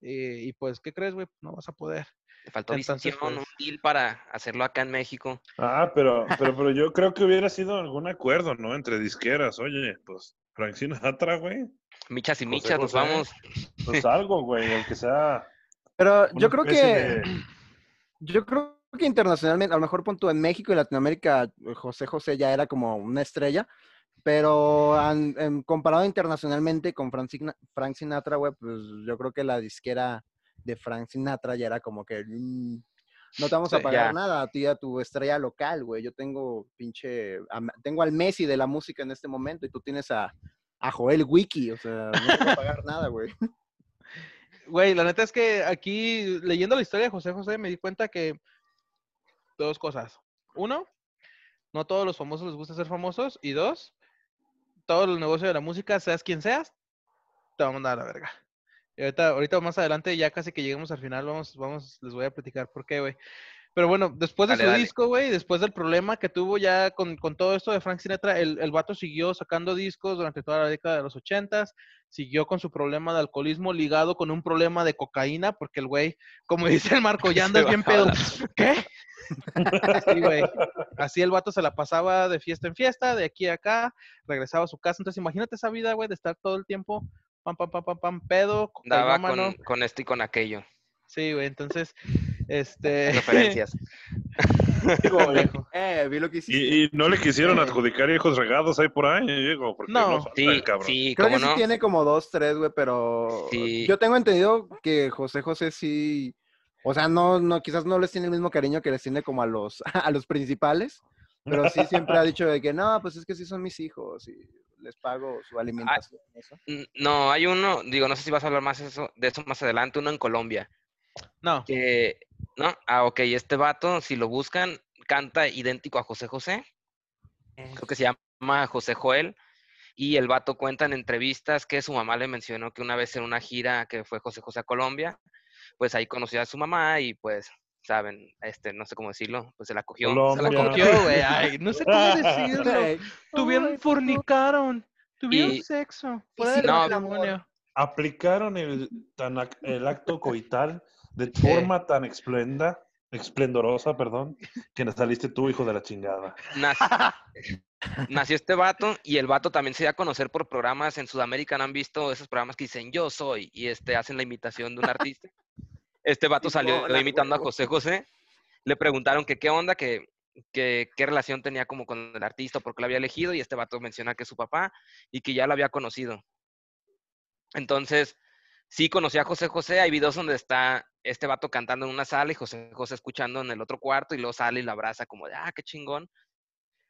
Y, y pues, ¿qué crees, güey? No vas a poder. Te faltó Entonces, visión, un pues- deal para hacerlo acá en México. Ah, pero, pero, pero yo creo que hubiera sido algún acuerdo, ¿no? Entre disqueras. Oye, pues, Frank Sinatra, güey. Michas y José michas, nos vamos. Pues algo, güey, aunque sea. Pero yo creo que, de- yo creo que internacionalmente, a lo mejor punto en México y Latinoamérica, eh, José José ya era como una estrella, pero an- en- comparado internacionalmente con Frank, Frank Sinatra, güey, pues yo creo que la disquera de Frank Sinatra ya era como que mm, no te vamos a pagar nada a ti, a tu estrella local, güey. Yo tengo pinche, a tengo al Messi de la música en este momento y tú tienes a, a Joel Wiki, o sea, no te voy a pagar nada, güey. Güey, la neta es que aquí, leyendo la historia de José José, me di cuenta que dos cosas. Uno, no todos los famosos les gusta ser famosos. Y dos, todo el negocio de la música, seas quien seas, te va a mandar a la verga. Y ahorita, ahorita más adelante, ya casi que lleguemos al final, vamos, vamos, les voy a platicar por qué, güey. Pero bueno, después de Dale, su dale. disco, güey, después del problema que tuvo ya con, con todo esto de Frank Sinatra, el, el vato siguió sacando discos durante toda la década de los ochentas, siguió con su problema de alcoholismo ligado con un problema de cocaína, porque el güey, como dice el Marco, ya Se andas bien pedo. ¿Qué? Sí, güey. Así el vato se la pasaba de fiesta en fiesta, de aquí a acá, regresaba a su casa. Entonces, imagínate esa vida, güey, de estar todo el tiempo pam, pam, pam, pam, pam, pedo, Daba con esto y con aquello. Sí, güey, entonces, este... Referencias. Digo, pendejo. Eh, vi lo que hiciste. y, y no le quisieron adjudicar hijos regados ahí por ahí, porque No. no, Sí, el cabrón. sí, Creo cómo que sí no. tiene como dos, tres, güey, pero Sí. yo tengo entendido que José José sí, o sea, no, no, quizás no les tiene el mismo cariño que les tiene como a los, a los principales, pero sí siempre ha dicho de que no, pues es que sí son mis hijos y les pago su alimentación. y eso. N- No, hay uno, digo, no sé si vas a hablar más eso, de eso más adelante, uno en Colombia. No, Que, ¿no? Ah, ok, este vato, si lo buscan, canta idéntico a José José. Creo que se llama José Joel. Y el vato cuenta en entrevistas que su mamá le mencionó que una vez en una gira que fue José José a Colombia, pues ahí conoció a su mamá y pues, saben, este, no sé cómo decirlo, pues se la cogió. Se la Colombia. cogió. Güey. Ay, no sé cómo decirlo. Ay, Tuvieron, fornicaron. Tuvieron Y- sexo. Sí, del no. Aplicaron el acto coital de forma tan esplenda, esplendorosa, perdón, que saliste tú, hijo de la chingada. Nac- Nació este vato y el vato también se dio a conocer por programas en Sudamérica. ¿no han visto esos programas que dicen yo soy y este hacen la imitación de un artista? Este vato salió imitando a. José José. Le preguntaron que qué onda, que, que qué relación tenía como con el artista, por qué lo había elegido y este vato menciona que es su papá y que ya lo había conocido. Entonces, sí conocí a José José. Hay videos donde está este vato cantando en una sala y José José escuchando en el otro cuarto y luego sale y lo abraza como de, ah, qué chingón.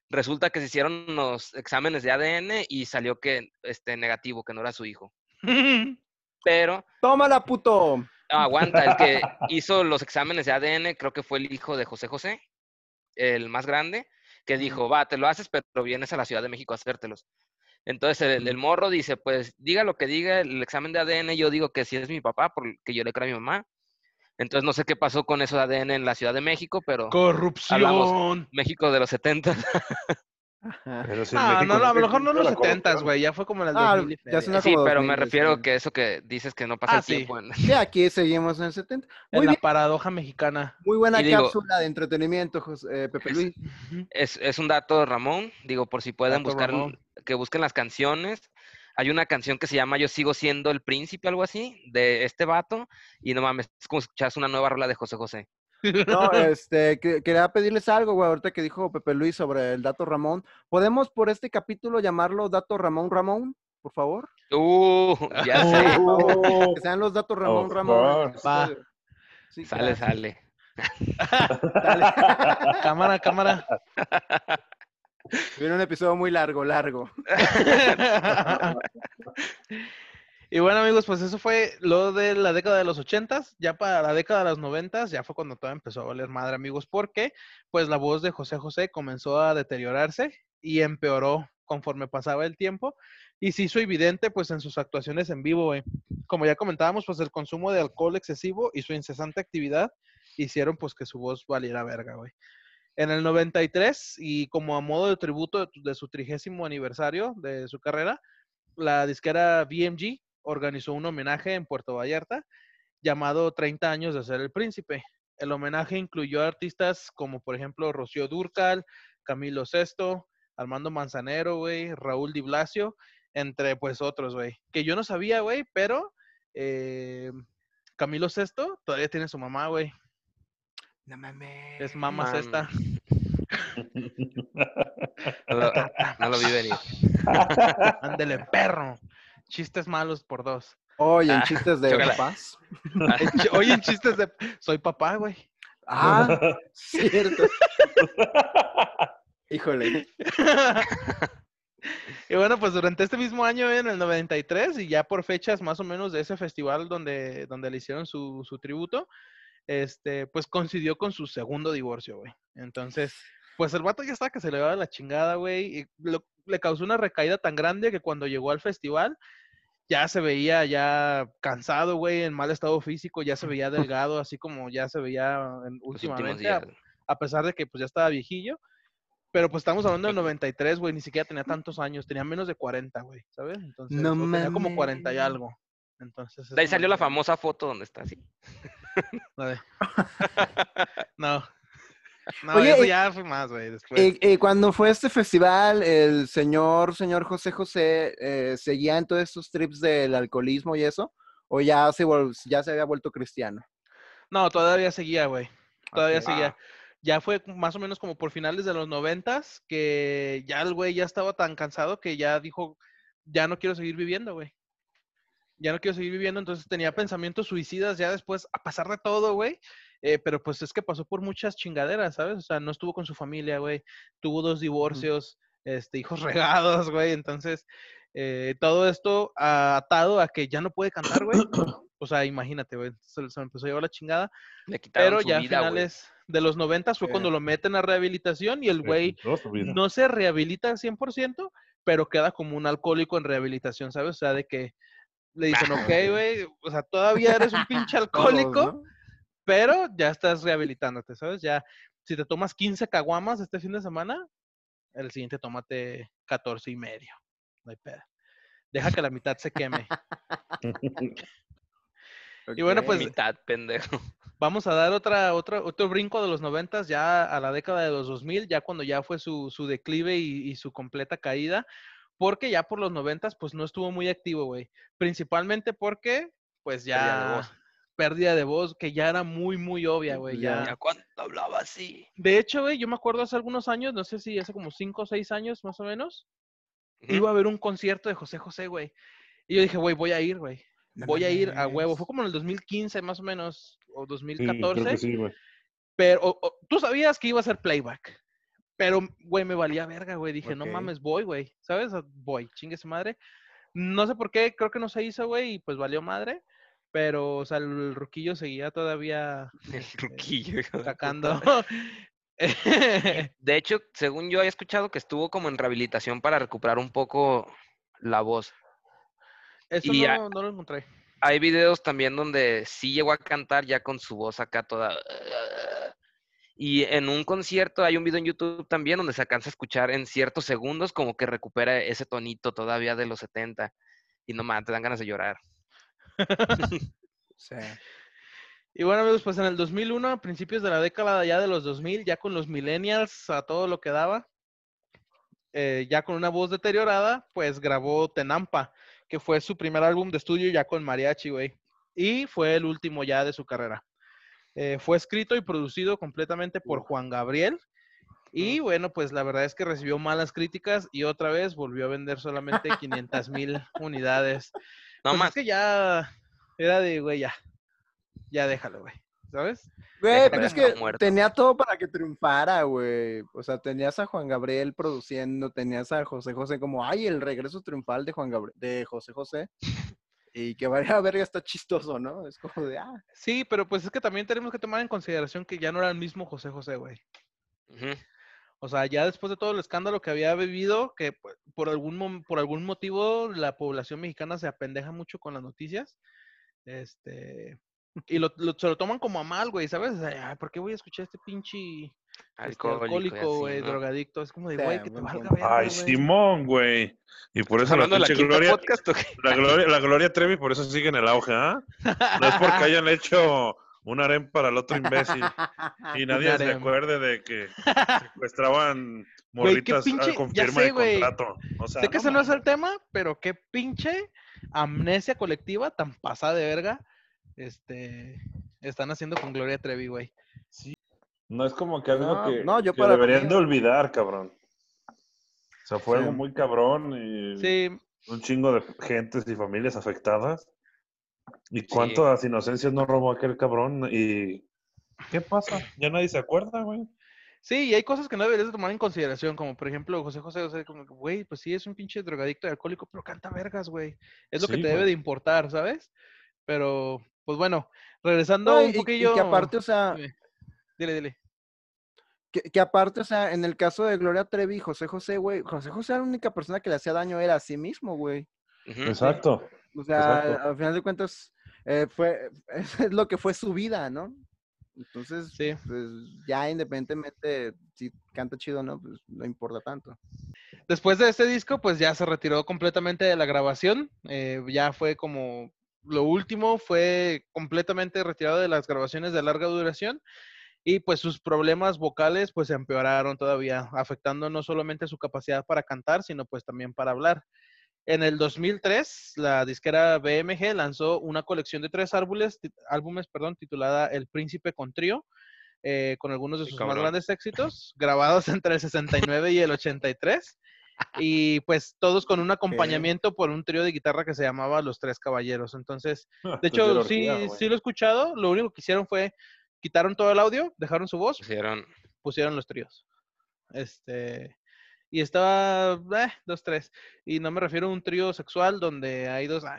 Resulta que se hicieron los exámenes de ADN y salió que este negativo, que no era su hijo. Pero, Tómala, puto. no, aguanta, el que hizo los exámenes de ADN creo que fue el hijo de José José, el más grande, que dijo, va, te lo haces, pero vienes a la Ciudad de México a hacértelos. Entonces el, el morro dice, pues diga lo que diga el examen de ADN, yo digo que sí es mi papá, porque yo le creo a mi mamá. Entonces no sé qué pasó con eso de ADN en la Ciudad de México, pero Corrupción. México de los 70. Ajá. Pero si en Ah, México no, no, a lo mejor no en los existió la 70, corrupción. güey. Ya fue como en el Ah, 2000 y ya es Sí, como pero me 2000, refiero sí. que eso que dices que no pasa Ah, el sí. tiempo. en- Sí, aquí seguimos en el 70. En Muy la bien, paradoja mexicana. muy buena Y digo- cápsula de entretenimiento, José- eh, Pepe Es- Luis. Es, es un dato, Ramón. Digo, por si pueden Dato buscar, Ramón. que busquen las canciones. Hay una canción que se llama Yo sigo siendo el príncipe, algo así, de este vato. Y no mames, es como escuchas una nueva rola de José José. No, este, que- quería pedirles algo, güey, ahorita que dijo Pepe Luis sobre el dato Ramón. ¿Podemos por este capítulo llamarlo dato Ramón Ramón, por favor? Uh, ya sé. Oh, Que sean los datos Ramón Ramón. Va. Sí, Sale, gracias. sale. Dale. cámara, cámara. Viene un episodio muy largo, largo. y bueno, amigos, pues eso fue lo de la década de los ochentas. Ya para la década de los noventas, ya fue cuando todo empezó a valer madre, amigos, porque pues la voz de José José comenzó a deteriorarse y empeoró conforme pasaba el tiempo y se hizo evidente pues en sus actuaciones en vivo. Como ya comentábamos, pues el consumo de alcohol excesivo y su incesante actividad hicieron pues que su voz valiera verga, güey. En el 93 y como a modo de tributo de, su trigésimo aniversario de su carrera, la disquera BMG organizó un homenaje en Puerto Vallarta llamado 30 años de ser el príncipe. El homenaje incluyó artistas como por ejemplo Rocío Durcal, Camilo Sesto, Armando Manzanero, güey, Raúl Di Blasio, entre pues otros, güey. Que yo no sabía, güey, pero eh, Camilo Sesto todavía tiene su mamá, güey. No mames. Es mamá Man. Sesta. No lo, no lo vi venir. Ándele, perro. Chistes malos por dos. Oye, en Ah, chistes de chócala. papás. En chi- Oye, en chistes de... Soy papá, güey. Ah, cierto. Híjole. y bueno, pues durante este mismo año, en el 93, y ya por fechas más o menos de ese festival donde, donde le hicieron su, su tributo, este, pues coincidió con su segundo divorcio, güey. Entonces, pues el vato ya estaba que se le daba la chingada, güey, y lo- le causó una recaída tan grande que cuando llegó al festival, ya se veía ya cansado, güey, en mal estado físico, ya se veía delgado, así como ya se veía en- últimamente, a- a pesar de que pues ya estaba viejillo. Pero pues estamos hablando del 93, güey, ni siquiera tenía tantos años, tenía menos de 40, güey, ¿sabes? Entonces, No tenía como 40 y algo. Entonces, De ahí salió la famosa foto donde está así. no. No, Oye, eso y- ya fue más, güey, después. Y, y cuando fue este festival, el señor, señor José José, eh, ¿seguía en todos estos trips del alcoholismo y eso? ¿O ya se, vol- ya se había vuelto cristiano? No, todavía seguía, güey. Todavía seguía. Ah. Ya fue más o menos como por finales de los noventas que ya el güey ya estaba tan cansado que ya dijo, ya no quiero seguir viviendo, güey. Ya no quiero seguir viviendo, entonces tenía pensamientos suicidas ya después, a pasar de todo, güey. Eh, pero pues es que pasó por muchas chingaderas, ¿sabes? O sea, no estuvo con su familia, güey. Tuvo dos divorcios, este, hijos regados, güey. Entonces, eh, todo esto atado a que ya no puede cantar, güey. O sea, imagínate, güey. Se, se me empezó a llevar la chingada. Le quitaron Pero su ya a finales de los noventas fue Sí. cuando lo meten a rehabilitación y el güey no se rehabilita al 100%, pero queda como un alcohólico en rehabilitación, ¿sabes? O sea, de que le dicen, ok, güey, o sea, todavía eres un pinche alcohólico, Todos, ¿no? pero ya estás rehabilitándote, ¿sabes? Ya, si te tomas 15 caguamas este fin de semana, el siguiente tómate 14 y medio. No hay pedo. Deja que la mitad se queme. Y bueno, pues. Mitad, pendejo. Vamos a dar otra, otra, otro brinco de los noventas ya a la década de los 2000, ya cuando ya fue su, su declive y, y su completa caída, porque ya por los noventas pues no estuvo muy activo, güey. Principalmente porque pues Pérdida de ya pérdida de voz que ya era muy, muy obvia, güey. Ya. ¿Ya cuánto hablaba así? De hecho, güey, yo me acuerdo hace algunos años, no sé si hace como 5 o 6 años más o menos, iba a haber un concierto de José José, güey. Y yo dije, güey, voy a ir, güey. Voy a ir a huevo. Fue como en el 2015 más o menos, o Sí, 2014. creo que sí, güey. Pero o- o- tú sabías que iba a ser playback. Pero, güey, me valía verga, güey. Dije, no mames, voy, güey. ¿Sabes? Voy, chingue su madre. No sé por qué, creo que no se hizo, güey, y pues valió madre. Pero, o sea, el ruquillo seguía todavía El este, ruquillo, sacando. De hecho, según yo había escuchado que estuvo como en rehabilitación para recuperar un poco la voz. Eso Y no, no lo encontré. Hay videos también donde sí llegó a cantar ya con su voz acá toda. Y en un concierto hay un video en YouTube también donde se alcanza a escuchar en ciertos segundos como que recupera ese tonito todavía de los 70. Y no más, te dan ganas de llorar. Sí. Y bueno, amigos, pues en el 2001, a principios de la década ya de los 2000, ya con los millennials a todo lo que daba, eh, ya con una voz deteriorada, pues grabó Tenampa, que fue su primer álbum de estudio ya con mariachi, güey. Y fue el último ya de su carrera. Eh, fue escrito y producido completamente por Juan Gabriel. Y bueno, pues la verdad es que recibió malas críticas y otra vez volvió a vender solamente 500 mil unidades. No Pues más. Es que ya era de, güey, ya. Ya déjalo, güey. ¿Sabes? Güey, pero es que muerto. tenía todo para que triunfara, güey. O sea, tenías a Juan Gabriel produciendo, tenías a José José como, ay, el regreso triunfal de Juan Gabriel, de José José. Y que vaya verga está chistoso, ¿no? Es como de, ah, Sí, pero pues es que también tenemos que tomar en consideración que ya no era el mismo José José, güey. O sea, ya después de todo el escándalo que había vivido, que pu- por algún, por algún motivo la población mexicana se apendeja mucho con las noticias. Este. Y lo, lo- se lo toman como a mal, güey, ¿sabes? O sea, "Ay, ¿por qué voy a escuchar este pinche Alcohólico, y alcohólico, así, güey, ¿no? drogadicto? Es como de, Sí, güey, que te valga Ay. Simón, güey. Y por ¿Estás eso la pinche Gloria, la Gloria, la Gloria Trevi por eso sigue en el auge, ¿ah? No es porque hayan hecho un harem para el otro imbécil y nadie se acuerde de que secuestraban morritas pinche- ah, con firma sé, de contrato. O sea, sé que no ese no es el tema, pero qué pinche amnesia colectiva tan pasada de verga este, están haciendo con Gloria Trevi, güey. No es como que algo No, que, no, yo que para deberían mí- de olvidar, cabrón. O sea, fue Sí. algo muy cabrón y Sí, un chingo de gentes y familias afectadas. ¿Y cuántas inocencias no robó aquel cabrón? ¿Y qué pasa? Ya nadie se acuerda, güey. sí, y hay cosas que no deberías de tomar en consideración, como por ejemplo José José, o sea, como que, güey, pues sí es un pinche drogadicto y alcohólico, pero canta vergas, güey. Es lo que Sí, te debe de importar, ¿sabes? Pero, pues bueno, regresando No, y- un poquillo... y que aparte, o sea, dile. dile. que, que aparte, o sea, en el caso de Gloria Trevi y José José, güey, José José era la única persona que le hacía daño era a sí mismo, güey. Exacto. O sea, Exacto. al final de cuentas, eh, fue, es lo que fue su vida, ¿no? Entonces, Sí. pues ya independientemente si canta chido o no, pues no importa tanto. Después de este disco, pues ya se retiró completamente de la grabación. eh, ya fue como lo último, fue completamente retirado de las grabaciones de larga duración. Y pues sus problemas vocales pues se empeoraron todavía, afectando no solamente su capacidad para cantar, sino pues también para hablar. En el 2003, la disquera BMG lanzó una colección de tres álbumes, ti- álbumes perdón, titulada El Príncipe con Trío, eh, con algunos de Sí, sus más cabrón. grandes éxitos, grabados entre el 69 y el 83. Y pues todos con un acompañamiento por un trío de guitarra que se llamaba Los Tres Caballeros. Entonces, de hecho, sí, sí lo he escuchado. Lo único que hicieron fue quitaron todo el audio, dejaron su voz, Pusieron pusieron los tríos. Este. Y estaba. eh, dos, tres. Y no me refiero a un trío sexual donde hay dos. ah,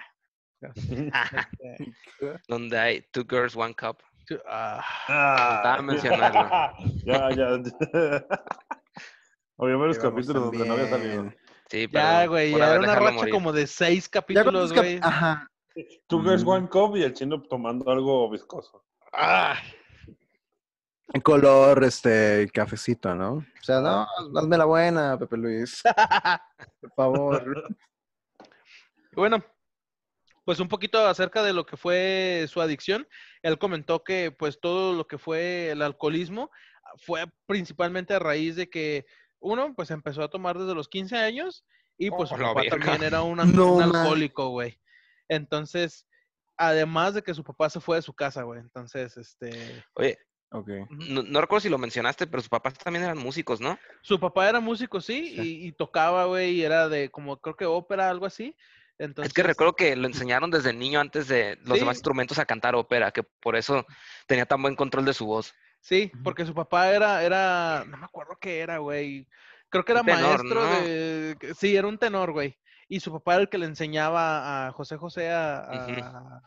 este, donde hay Two Girls, One Cup. tu- ah, Faltaba mencionarlo. ya, ya. Había varios capítulos donde no había salido. también. Sí, pero Ya, güey, ya era una racha morir. como de seis capítulos, cap- güey. Ajá. Two Girls Mm. One Cup y el chino tomando algo viscoso. Ah, En color, este, cafecito, ¿no? O sea, no, hazme la buena, Pepe Luis. Por favor. Bueno, pues un poquito acerca de lo que fue su adicción. Él comentó que pues todo lo que fue el alcoholismo fue principalmente a raíz de que uno pues empezó a tomar desde los 15 años y pues su Oh, la papá verga. también era un, No, un alcohólico, güey. Entonces, además de que su papá se fue de su casa, güey. Entonces, este, Oye, No, no recuerdo si lo mencionaste, pero sus papás también eran músicos, ¿no? su papá era músico, sí, Y, y tocaba, güey, y era de como creo que ópera, algo así. Entonces, Es que recuerdo que lo enseñaron desde niño antes de los Sí. demás instrumentos a cantar ópera, que por eso tenía tan buen control de su voz. Sí, porque su papá era, era, no me acuerdo qué era, güey. Creo que era tenor, maestro ¿no? de, sí, era un tenor, güey. Y su papá era el que le enseñaba a José José a,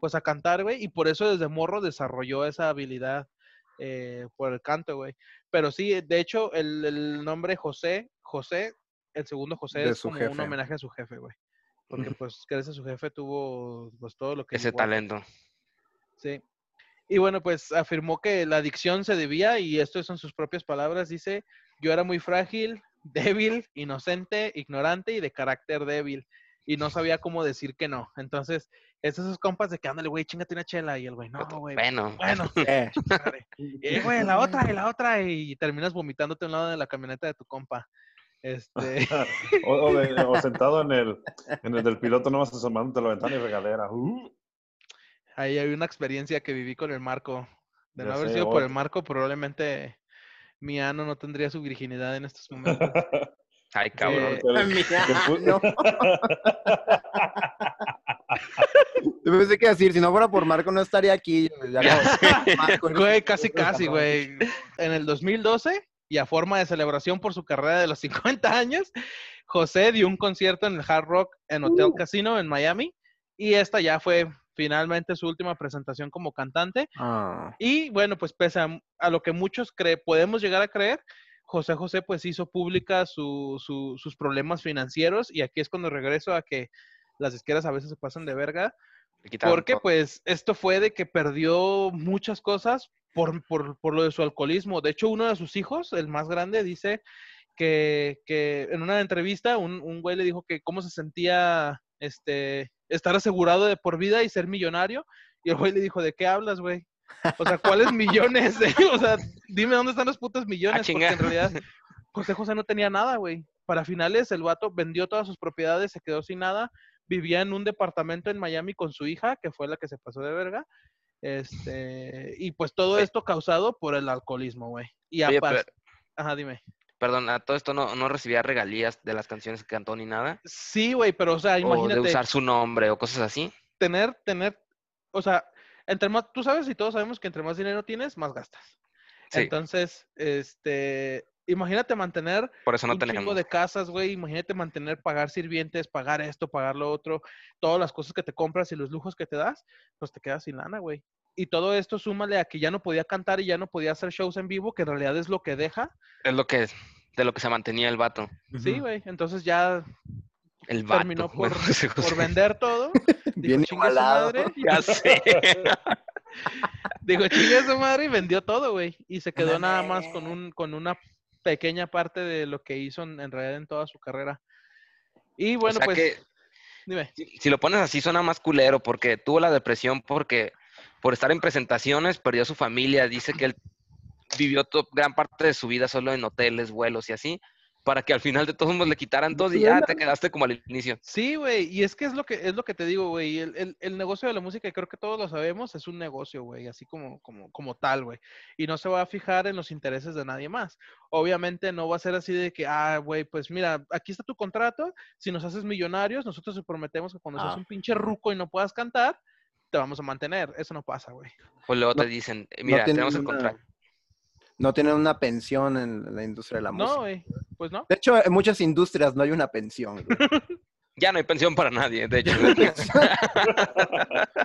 pues a cantar, güey. Y por eso desde morro desarrolló esa habilidad eh, por el canto, güey. Pero sí, de hecho, el, el nombre José, José, el segundo José De es su como un homenaje a su jefe, güey. Porque pues gracias a su jefe tuvo pues todo lo que Ese talento. Sí. Y bueno, pues afirmó que la adicción se debía, y esto son sus propias palabras, dice, yo era muy frágil, débil, inocente, ignorante y de carácter débil. Y no sabía cómo decir que no. Entonces, es esos compas de que ándale, güey, chingate una chela. Y el güey, no, güey. Bueno, Bueno, Eh. Y, güey, la otra, y la otra. Y terminas vomitándote a un lado de la camioneta de tu compa. Este, o, o de- o sentado en el, en el del piloto, nomás asomándote a la ventana y regadera. Uh, ahí hay una experiencia que viví con el Marco. De no Ya haber sé, sido por el. Marco, probablemente mi ano no tendría su virginidad en estos momentos. Ay, cabrón. Eh, no. Yo pensé que decir, si no fuera por Marco no estaría aquí. Ya como, Marco, Güey, casi, casi, güey. En el 2012, y a forma de celebración por su carrera de los 50 años, José dio un concierto en el Hard Rock en Hotel Uh. Casino en Miami. Y esta ya fue finalmente su última presentación como cantante. Ah, Y bueno, pues pese a, a lo que muchos cre podemos llegar a creer, José José pues hizo pública su- su- sus problemas financieros. Y aquí es cuando regreso a que las disqueras a veces se pasan de verga. Porque pues esto fue de que perdió muchas cosas por, por, por lo de su alcoholismo. De hecho, uno de sus hijos, el más grande, dice que, que en una entrevista un, un güey le dijo que cómo se sentía este, estar asegurado de por vida y ser millonario. Y el güey le dijo, ¿de qué hablas, güey? O sea, ¿cuáles millones? eh? O sea, dime dónde están los putos millones. porque chinga. en realidad José José no tenía nada, güey. Para finales, el vato vendió todas sus propiedades, se quedó sin nada vivía en un departamento en Miami con su hija, que fue la que se pasó de verga. Este, y pues todo Oye. esto causado por el alcoholismo, güey. Y Oye, aparte, pero- ajá, dime. Perdón, a todo esto no, no recibía regalías de las canciones que cantó ni nada. Sí, güey, pero o sea, O imagínate de usar su nombre o cosas así. tener, tener, o sea, entre más, tú sabes y todos sabemos que entre más dinero tienes, más gastas. Sí, Entonces, este, imagínate mantener por eso no un chingo tenemos. de casas, güey. Imagínate mantener, pagar sirvientes, pagar esto, pagar lo otro, todas las cosas que te compras y los lujos que te das, pues te quedas sin lana, güey. Y todo esto súmale a que ya no podía cantar y ya no podía hacer shows en vivo, que en realidad es lo que deja. Es lo que de lo que se mantenía el vato. Sí, güey. Entonces ya El vato. terminó por, José vender todo. Dijo, Bien "Chingue su igualado". madre. Ya sé. Dijo, chingue su madre y vendió todo, güey. Y se quedó nada más con un, con una pequeña parte de lo que hizo en, en realidad en toda su carrera. Y bueno, o sea pues, que dime. si, si lo pones así suena más culero porque tuvo la depresión porque por estar en presentaciones perdió a su familia. Dice que él vivió gran parte de su vida solo en hoteles, vuelos y así, para que al final de todos modos le quitaran todo y ya te quedaste como al inicio. Sí, güey, y es que es lo que es lo que te digo, güey. El, el- el negocio de la música, y creo que todos lo sabemos, es un negocio, güey, así como, como, como tal, güey. Y no se va a fijar en los intereses de nadie más. Obviamente no va a ser así de que, ah, güey, pues mira, aquí está tu contrato. Si nos haces millonarios, nosotros te prometemos que cuando seas Ah. un pinche ruco y no puedas cantar, te vamos a mantener. Eso no pasa, güey. O luego No- te dicen, no mira, tenemos el contrato. No tienen una pensión en la industria de la No, música. güey, pues no. De hecho, en muchas industrias no hay una pensión. güey. Ya no hay pensión para nadie, de hecho.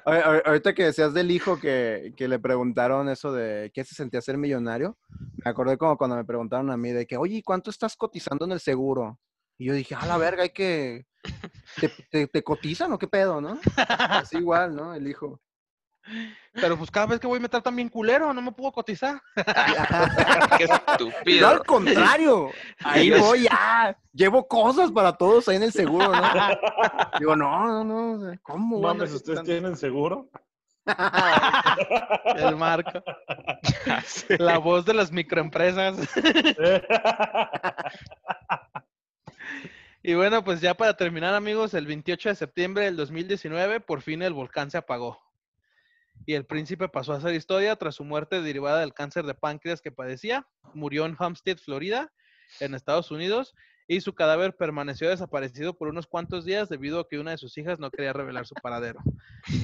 Ahor- ahor- Ahorita que decías del hijo que, que le preguntaron eso de qué se sentía ser millonario, me acordé como cuando me preguntaron a mí de que, oye, ¿y ¿cuánto estás cotizando en el seguro? Y yo dije, a la verga, hay que... ¿Te, te, te cotizan o qué pedo, no? Así igual, ¿no? El hijo. Pero pues cada vez que voy me tratan bien culero, no me puedo cotizar. Qué Yo estúpido. al contrario, ahí voy ya, llevo cosas para todos ahí en el seguro, ¿no? Digo, no, no, no, ¿cómo? a Mames, ¿ustedes tienen seguro? El marco. La voz de las microempresas. Y bueno, pues ya para terminar, amigos, el 28 de septiembre del 2019, por fin el volcán se apagó. Y el príncipe pasó a ser historia tras su muerte derivada del cáncer de páncreas que padecía. Murió en Homestead, Florida, en Estados Unidos, y su cadáver permaneció desaparecido por unos cuantos días debido a que una de sus hijas no quería revelar su paradero.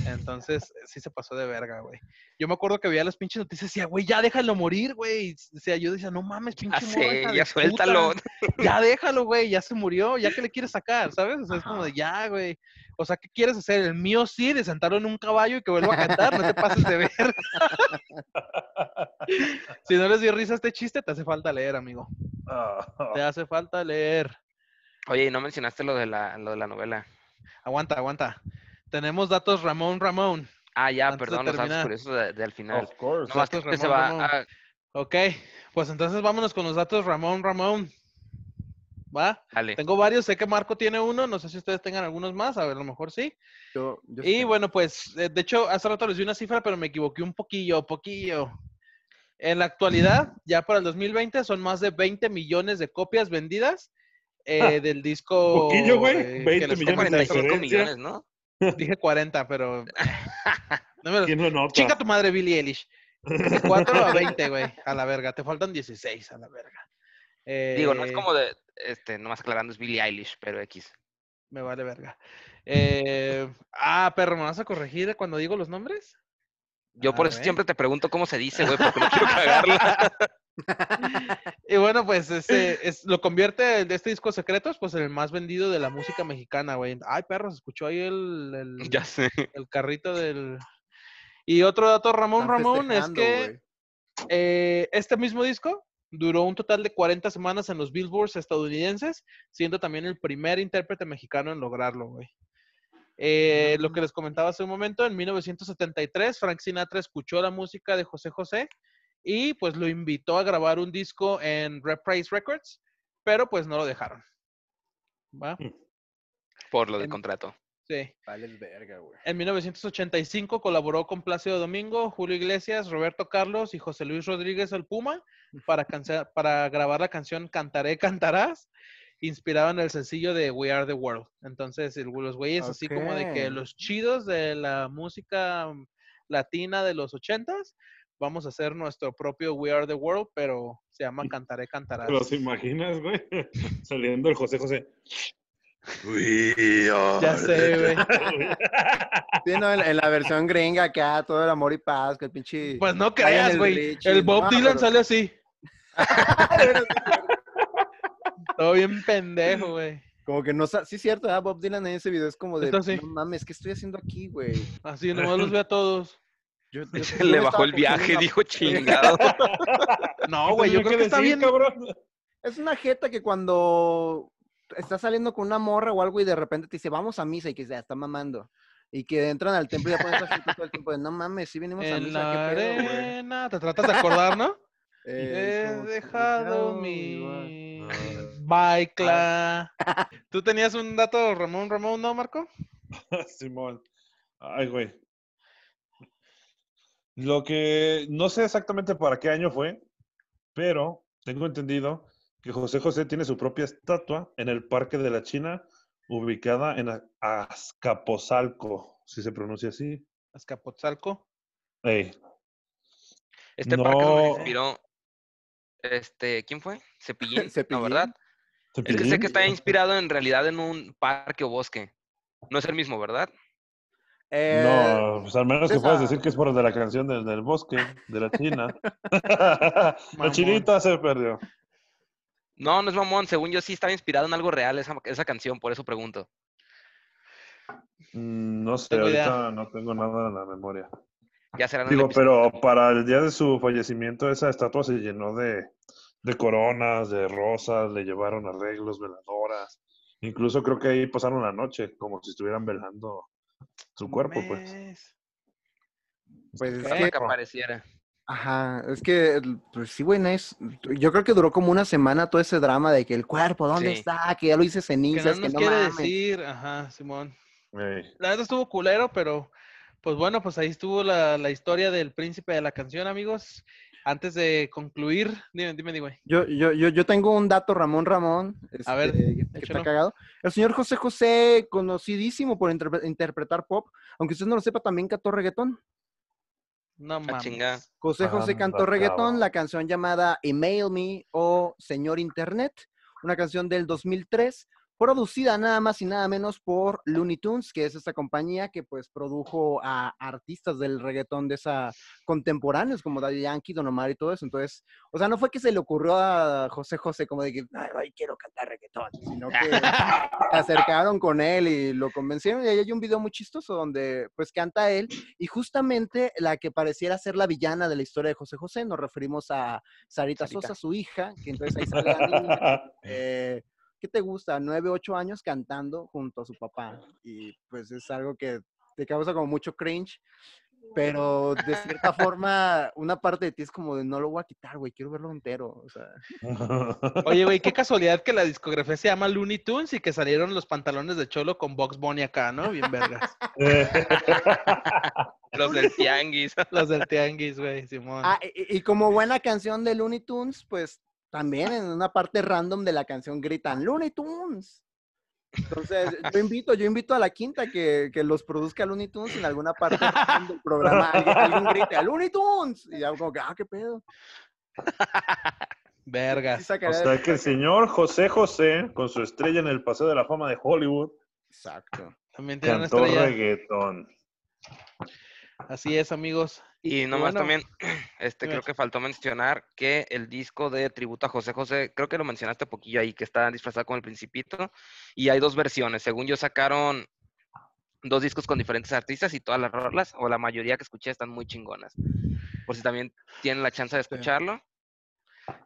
Entonces, sí se pasó de verga, güey. Yo me acuerdo que veía las pinches noticias y decía, güey, ya déjalo morir, güey. O sea, yo decía, no mames, pinche Ya morra, sé, ya suéltalo. puta. Ya déjalo, güey, ya se murió, ya que le quieres sacar, ¿sabes? O sea, es como de ya, güey. O sea, ¿qué quieres hacer? El mío sí, de sentarlo en un caballo y que vuelva a cantar, no te pases de ver. si no les dio risa este chiste, te hace falta leer, amigo. Ah, Te hace falta leer. Oye, y no mencionaste lo de la, lo de la novela. Aguanta, aguanta. Tenemos datos Ramón Ramón. Ah, ya, Antes de perdón, los datos curiosos de, de al final. of course. Que datos se Ramón, va Ramón. a... Ok, pues entonces vámonos con los datos Ramón Ramón. ¿Va? Dale. Tengo varios, sé que Marco tiene uno, no sé si ustedes tengan algunos más, a ver, a lo mejor sí. Yo- yo Y sé. bueno, pues, eh, de hecho, hace rato les di una cifra, pero me equivoqué un poquillo, poquillo. En la actualidad, ya para el 2020, son más de 20 millones de copias vendidas eh, del disco. Poquillo, güey, eh, 20 que les millones de comenté. 45 diferencia. millones, ¿no? Dije 40, pero. No me lo- ¿Quién lo nota? Chinga tu madre, Billie Eilish. De 4 a 20, güey. A la verga. Te faltan 16, a la verga. Digo, no es Eh, como de, este, nomás aclarando, es Billie Eilish, pero X. Me vale verga. Eh, ah, perro, ¿me vas a corregir cuando digo los nombres? Yo A por eso ver. siempre te pregunto cómo se dice, güey, porque no quiero cagarla. Y bueno, pues este es, lo convierte de este disco Secretos, pues en el más vendido de la música mexicana, güey. Ay, perro, se escuchó ahí el, el, ya sé. el carrito del. Y otro dato, Ramón Están Ramón, es que eh, este mismo disco duró un total de 40 semanas en los Billboards estadounidenses, siendo también el primer intérprete mexicano en lograrlo, güey. Eh, Lo que les comentaba hace un momento, en 1973, Frank Sinatra escuchó la música de José José y pues lo invitó a grabar un disco en Reprise Records, pero pues no lo dejaron. ¿Va? Por lo del En- contrato. Sí. Vale verga, güey. En 1985 colaboró con Plácido Domingo, Julio Iglesias, Roberto Carlos y José Luis Rodríguez el Puma para, grabar la canción Cantaré, Cantarás, inspirado en el sencillo de We Are the World. Entonces, el- los güeyes así como de que los chidos de la música mm, latina de los ochentas, vamos a hacer nuestro propio We Are the World, pero se llama Cantaré, Cantarás. ¿Te los imaginas, güey? Saliendo el José José. Ya sé, güey. Sí, no, en, en la versión gringa acá, todo el amor y paz, que el pinche... Pues no creas, güey. El Bob no, Dylan pero- sale así. Todo bien pendejo, güey. Como que no sa- Sí, cierto, ¿verdad? Bob Dylan en ese video es como de... No mames, ¿qué estoy haciendo aquí, güey? Así, nomás los ve a todos. Yo- yo- yo Le bajó el viaje, una- dijo chingado. No, güey, yo creo que está decir, bien. cabrón. Es una jeta que cuando estás saliendo con una morra o algo y de repente te dice, vamos a misa y que ya está mamando. Y que entran al templo y ya ponen esa gente todo el tiempo de, no mames, sí venimos a En misa, la qué pedo, güey?" arena. Te tratas de acordar, ¿no? Eh, He dejado mi baicla. ¿Tú tenías un dato, Ramón Ramón, no, Marco? Simón. Ay, güey. Lo que no sé exactamente para qué año fue, pero tengo entendido que José José tiene su propia estatua en el Parque de la China, ubicada en Azcapotzalco, si se pronuncia así. Azcapotzalco. Este parque No. inspiró. Este, ¿quién fue? Cepillín. Cepillín. No, ¿verdad? Es que sé que está inspirado en realidad en un parque o bosque. No es el mismo, ¿verdad? Eh, No, pues al menos que puedas decir que es por el de la canción del, del bosque, de la China. la chinita se perdió. No, no es mamón. Según yo sí estaba inspirado en algo real esa, esa canción, por eso pregunto. Mm, No sé, idea. ahorita no tengo nada en la memoria. Ya será Digo, pero para el día de su fallecimiento esa estatua se llenó de, de coronas, de rosas, le llevaron arreglos, veladoras. Incluso creo que ahí pasaron la noche, como si estuvieran velando su cuerpo, pues. Pues es que apareciera. Ajá, es que, pues sí, güey, no es- yo creo que duró como una semana todo ese drama de que el cuerpo, ¿dónde Sí. está? Que ya lo hice Que cenizas, no que nos no, quiere mames. decir, ajá, Simón. La verdad estuvo culero, pero pues bueno, pues ahí estuvo la, la historia del príncipe de la canción, amigos. Antes de concluir, dime, dime, dime, güey. Yo, yo, yo, yo tengo un dato, Ramón Ramón, A ver, este, que- que está cagado. El señor José José, conocidísimo por interpre- interpretar pop, aunque usted no lo sepa, también cantó reggaetón. No mames. José José cantó reggaetón, la canción llamada Email Me o Señor Internet, una canción del 2003, producida nada más y nada menos por Looney Tunes, que es esta compañía que pues produjo a artistas del reggaetón de esa contemporáneos como Daddy Yankee, Don Omar y todo eso. Entonces, o sea, no fue que se le ocurrió a José José como de que, ay, ay, quiero cantar reggaetón, sino que se acercaron con él y lo convencieron. Y ahí hay un video muy chistoso donde pues canta él y justamente la que pareciera ser la villana de la historia de José José, nos referimos a Sarita, Sarita. Sosa, su hija, que entonces ahí sale la niña, eh, ¿qué te gusta? Nueve, ocho años cantando junto a su papá. Y pues es algo que te causa como mucho cringe, pero de cierta forma, una parte de ti es como de no lo voy a quitar, güey, quiero verlo entero. O sea, Oye, güey, qué casualidad que la discografía se llama Looney Tunes y que salieron los pantalones de Cholo con Box Bunny acá, ¿no? Bien vergas. Los del tianguis. Los del Tianguis, güey, Simón. Ah, y, y como buena canción de Looney Tunes, pues también en una parte random de la canción gritan Looney Tunes. Entonces, yo invito, yo invito a la quinta que, que los produzca Looney Tunes en alguna parte del programa alguien, alguien grite Looney Tunes. Y ya como que, ah, qué pedo. Sí Vergas. sacaría o sea que el señor José José, con su estrella en el Paseo de la Fama de Hollywood, Exacto. También tiene una cantó estrella. reggaetón. Así es, amigos. Y nomás bueno, también, este, creo que faltó mencionar que el disco de tributo a José José, creo que lo mencionaste poquillo ahí, que está disfrazado con el Principito, y hay dos versiones. Según yo sacaron dos discos con diferentes artistas y todas las rolas, o la mayoría que escuché, están muy chingonas. Por si también tienen la chance de escucharlo.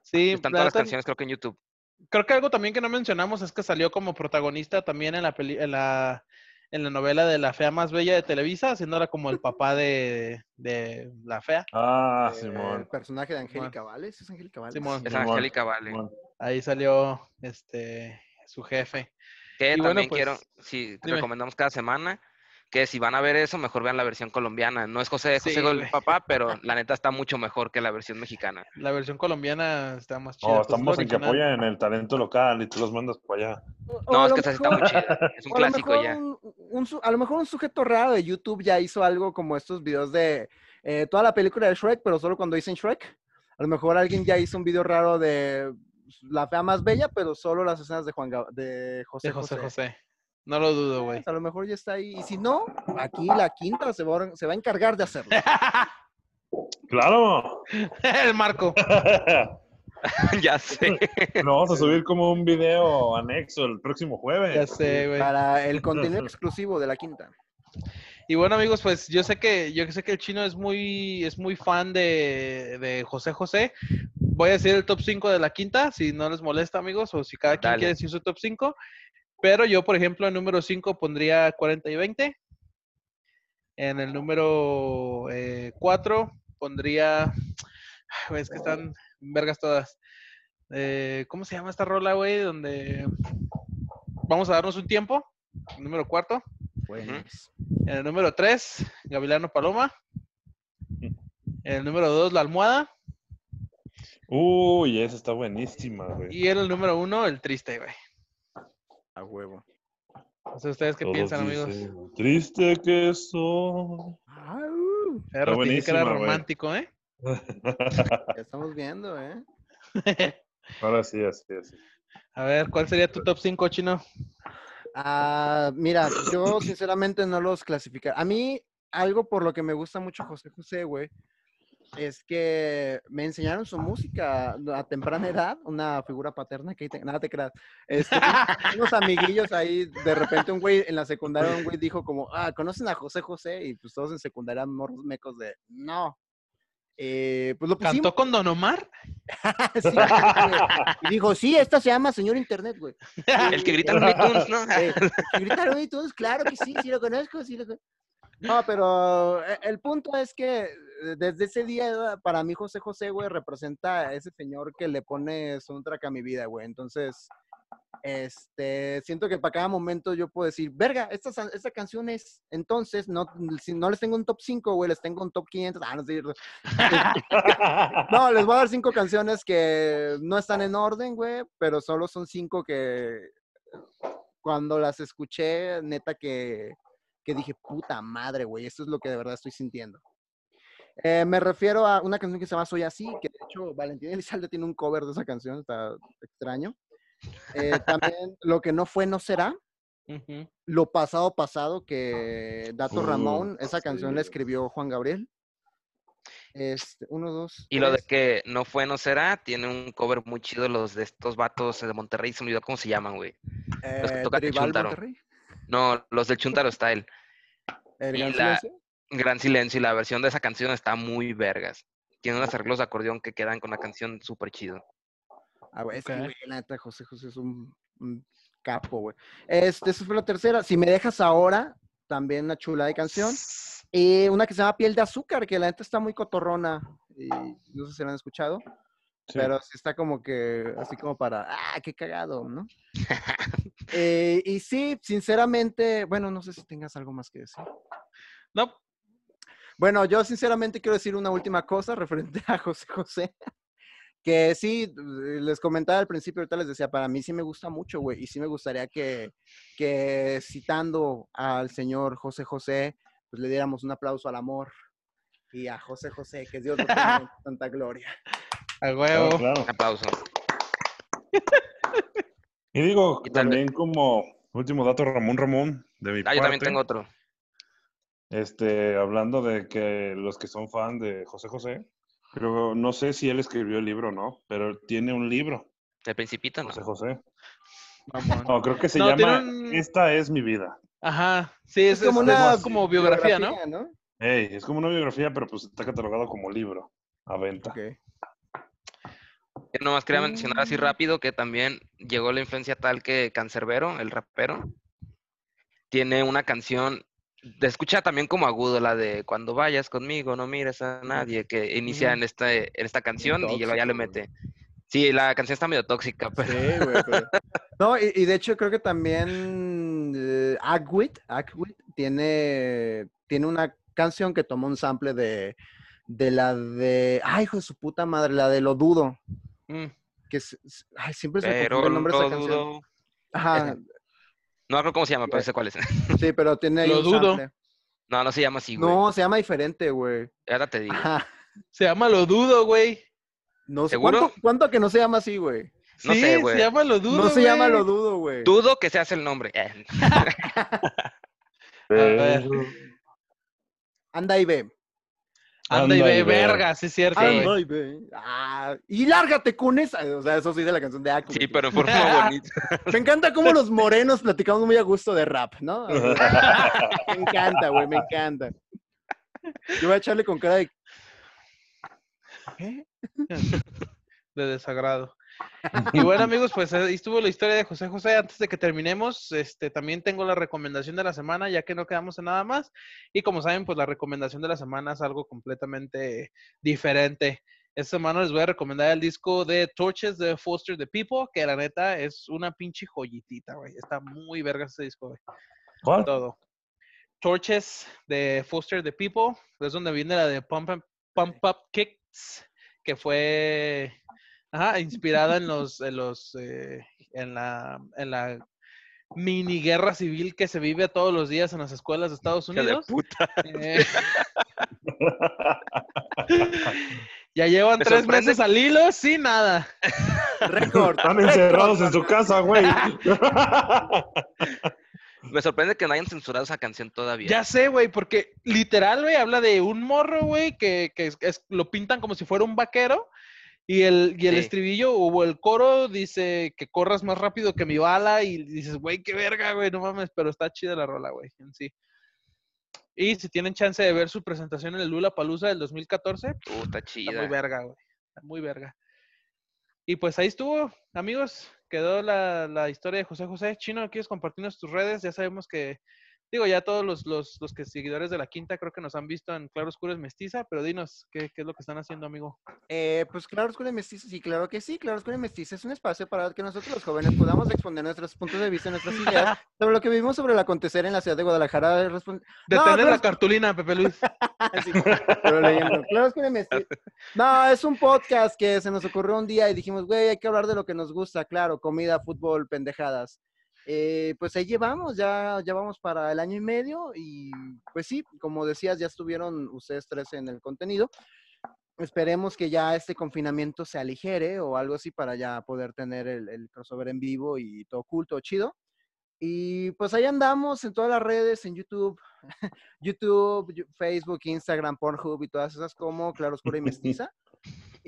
Sí, Están todas las canciones, creo que en YouTube. creo que algo también que no mencionamos es que salió como protagonista también en la peli en la en la novela de La Fea Más Bella de Televisa, haciéndola como el papá de, de La Fea. Ah, Eh, Simón. el personaje de Angélica Vales, ¿es Angélica Vales? Simón. Es Simón, Angélica Vale. Simón. Ahí salió este su jefe. Que Y bueno, también pues, quiero, si dime. recomendamos cada semana, que si van a ver eso, mejor vean la versión colombiana. No es José Sí, José el güey. papá, pero la neta está mucho mejor que la versión mexicana. La versión colombiana está más chida. Oh, pues, estamos en que apoyan el talento local y tú los mandas para allá. O No, a es lo que esa sí está mejor- muy chida. Es un a clásico mejor ya. un- un su- a lo mejor un sujeto raro de YouTube ya hizo algo como estos videos de eh, toda la película de Shrek, pero solo cuando dicen Shrek. A lo mejor alguien ya hizo un video raro de la fea más bella, pero solo las escenas de Juan Gab- de José De José José. José. No lo dudo, güey. A lo mejor ya está ahí. Y si no, aquí la quinta se va, a- se va a encargar de hacerlo. ¡Claro! el Marco. ya sé. Lo vamos a subir como un video anexo el próximo jueves. Ya sé, güey. Para el contenido exclusivo de la quinta. Y bueno, amigos, pues yo sé que yo sé que el chino es muy es muy fan de, de José José. Voy a decir el top 5 de la quinta, si no les molesta, amigos, o si cada quien quiere decir su top 5. Pero yo, por ejemplo, en número 5 pondría 40 y 20. En el número 4 pondría. Ay, güey, es que están vergas todas. Eh, ¿Cómo se llama esta rola, güey? Donde vamos a darnos un tiempo. Número 4. Pues, En el número 3, Gavilano Paloma. En el número 2, La Almohada. Uy, esa está buenísima, güey. Y en el número 1, El Triste, güey. A huevo. No sé ustedes qué Todos piensan, amigos. dicen, Triste que soy. Que era romántico, ¿eh? ya estamos viendo, ¿eh? Ahora sí, así, así. A ver, ¿cuál sería tu top 5, chino? Ah, mira, yo sinceramente no los clasificar. A mí, algo por lo que me gusta mucho José José, güey, es que me enseñaron su música a temprana edad, una figura paterna que te- nada te creas. Este, unos amiguillos ahí, de repente un güey en la secundaria, un güey dijo como, ah, ¿conocen a José José? Y pues todos en secundaria morros mecos de, no. Eh, pues lo pusimos. ¿Cantó con Don Omar? Sí, y dijo, sí, esta se llama Señor Internet, güey. El que grita en Looney Tunes, ¿no? Eh, que gritaron y todos, claro que sí, sí lo conozco, sí lo conozco. No, pero eh, el punto es que desde ese día, para mí José José, güey, representa a ese señor que le pone soundtrack a mi vida, güey. Entonces, este, siento que para cada momento yo puedo decir, verga, esta, esta canción es, entonces, no, si no les tengo un top 5, güey, les tengo un top 500. Ah, no sé. No, les voy a dar cinco canciones que no están en orden, güey, pero solo son cinco que cuando las escuché, neta que, que dije, puta madre, güey, esto es lo que de verdad estoy sintiendo. Eh, me refiero a una canción que se llama Soy Así, que de hecho Valentín Elizalde tiene un cover de esa canción, está extraño. Eh, también Lo que no fue, no será. Lo pasado, pasado, que Dato Uh, Ramón, esa canción la escribió Juan Gabriel. Este, uno, dos. Y lo de que no fue, no será, tiene un cover muy chido los de estos vatos de Monterrey, se me olvidó cómo se llaman, güey. los que Eh, tocan el Chuntaro. Monterrey. No, los del Chuntaro Style. El Y Gran la- Silencio. Gran silencio y la versión de esa canción está muy vergas. Tiene unos arreglos de acordeón que quedan con la canción súper chido. Ah, güey, es que, la neta, José José es un, un capo, güey. Este, esa fue la tercera. Si me dejas ahora, también una chula de canción. Y una que se llama Piel de Azúcar, que la neta está muy cotorrona. Y no sé si la han escuchado, Sí. pero sí está como que, así como para, ah, qué cagado, ¿no? Eh, y sí, sinceramente, bueno, no sé si tengas algo más que decir. No, Bueno, yo sinceramente quiero decir una última cosa referente a José José. Que sí, les comentaba al principio, ahorita les decía, para mí sí me gusta mucho, güey, y sí me gustaría que, que citando al señor José José, pues le diéramos un aplauso al amor y a José José, que Dios lo tenga en tanta gloria. a Claro, huevo. claro. Un aplauso. Y digo, Y también como último dato, Ramón Ramón, de mi Ah, yo también parte, tengo otro. Este, hablando de que los que son fan de José José, creo, no sé si él escribió el libro o no, pero tiene un libro, El Principito, no. José José. Mamón. No, creo que se No, llama un- Esta es mi vida. Ajá, sí, es, como es- una es como biografía, ¿no? ¿no? Ey, es como una biografía, pero pues está catalogado como libro a venta. Ok. Yo nomás quería mencionar así Mm. rápido que también llegó la influencia tal que Cancerbero, el rapero, tiene una canción, de escucha también como agudo, la de Cuando vayas conmigo, no mires a nadie, que inicia en, este, en esta canción y luego ya le mete. Sí, la canción está medio tóxica, pero Sí, güey. pero- No, y, y de hecho creo que también eh, Agwit, Agwit tiene, tiene una canción que tomó un sample de, de la de, ay, hijo de su puta madre, la de Lo Dudo, Mm. que es- es- ay, siempre se me el nombre de esa canción. dudo. Ajá. No recuerdo cómo se llama, pero sé cuál es. sí, pero tiene ahí Lo un dudo. sample. No, no se llama así, güey. No, se llama diferente, güey. Ahora te digo. Ajá. Se llama Lo Dudo, güey. No sé, ¿Seguro? ¿cuánto, cuánto que no se llama así, güey? No sí, sé, güey. se llama Lo Dudo, No se llama. Lo Dudo, güey. Dudo que se hace el nombre. Eh, A ver. Anda y ve. Anda y ve, verga, sí es cierto. Anda y ve. Ah, y lárgate con esa. O sea, eso sí de la canción de Agwit. Sí, pero forma bonita. Me encanta cómo los morenos platicamos muy a gusto de rap, ¿no? Me encanta, güey, me encanta. Yo voy a echarle con cara de. ¿Qué? de desagrado. Y bueno, amigos, pues ahí estuvo la historia de José José. Antes de que terminemos, este, también tengo la recomendación de la semana, ya que no quedamos en nada más. Y como saben, pues la recomendación de la semana es algo completamente diferente. Esta semana les voy a recomendar el disco de Torches de Foster the People, que la neta es una pinche joyitita, güey. Está muy verga ese disco, güey. ¿Cuál? Todo. Torches de Foster the People, es donde viene la de Pump, Up- Pump Up Kicks, que fue ajá, inspirada en los, en los, eh, en la, en la mini guerra civil que se vive todos los días en las escuelas de Estados Hija de Unidos. puta. Eh, ya llevan tres sorprende meses al hilo sin nada. Récord. Están encerrados en su casa, güey. Me sorprende que no hayan censurado esa canción todavía. Ya sé, güey, porque literal, güey, habla de un morro, güey, que, que es- es- lo pintan como si fuera un vaquero. Y el, y el Sí. estribillo o el coro dice que corras más rápido que mi bala. Y dices, güey, qué verga, güey, no mames, pero está chida la rola, güey, en sí. Y si tienen chance de ver su presentación en el Lula Palusa del 2014, Puta está muy chida. verga, güey. Está muy verga. Y pues ahí estuvo, amigos. Quedó la, la historia de José José. Chino, ¿quieres compartirnos tus redes? Ya sabemos que, digo, ya todos los, los, los que seguidores de la quinta creo que nos han visto en Claro Oscuro es Mestiza, pero dinos, ¿qué, qué es lo que están haciendo, amigo? Eh, pues claro, Oscuro y Mestiza, sí, claro que sí, claro, Oscuro y Mestiza es un espacio para que nosotros los jóvenes podamos exponer nuestros puntos de vista, nuestras ideas sobre lo que vivimos sobre el acontecer en la ciudad de Guadalajara. Detener claro, la cartulina, Pepe Luis. Sí, pero leyendo. Claro, Oscuro y Mestiza. No, es un podcast que se nos ocurrió un día y dijimos, güey, hay que hablar de lo que nos gusta, claro, comida, fútbol, pendejadas. Eh, pues ahí llevamos, ya, ya vamos para el año y medio y pues sí, como decías, ya estuvieron ustedes tres en el contenido. Esperemos que ya este confinamiento se aligere o algo así para ya poder tener el, el crossover en vivo y todo cool, todo chido. Y pues ahí andamos en todas las redes, en YouTube, YouTube, Facebook, Instagram, Pornhub y todas esas como Claro Oscuro y Mestiza.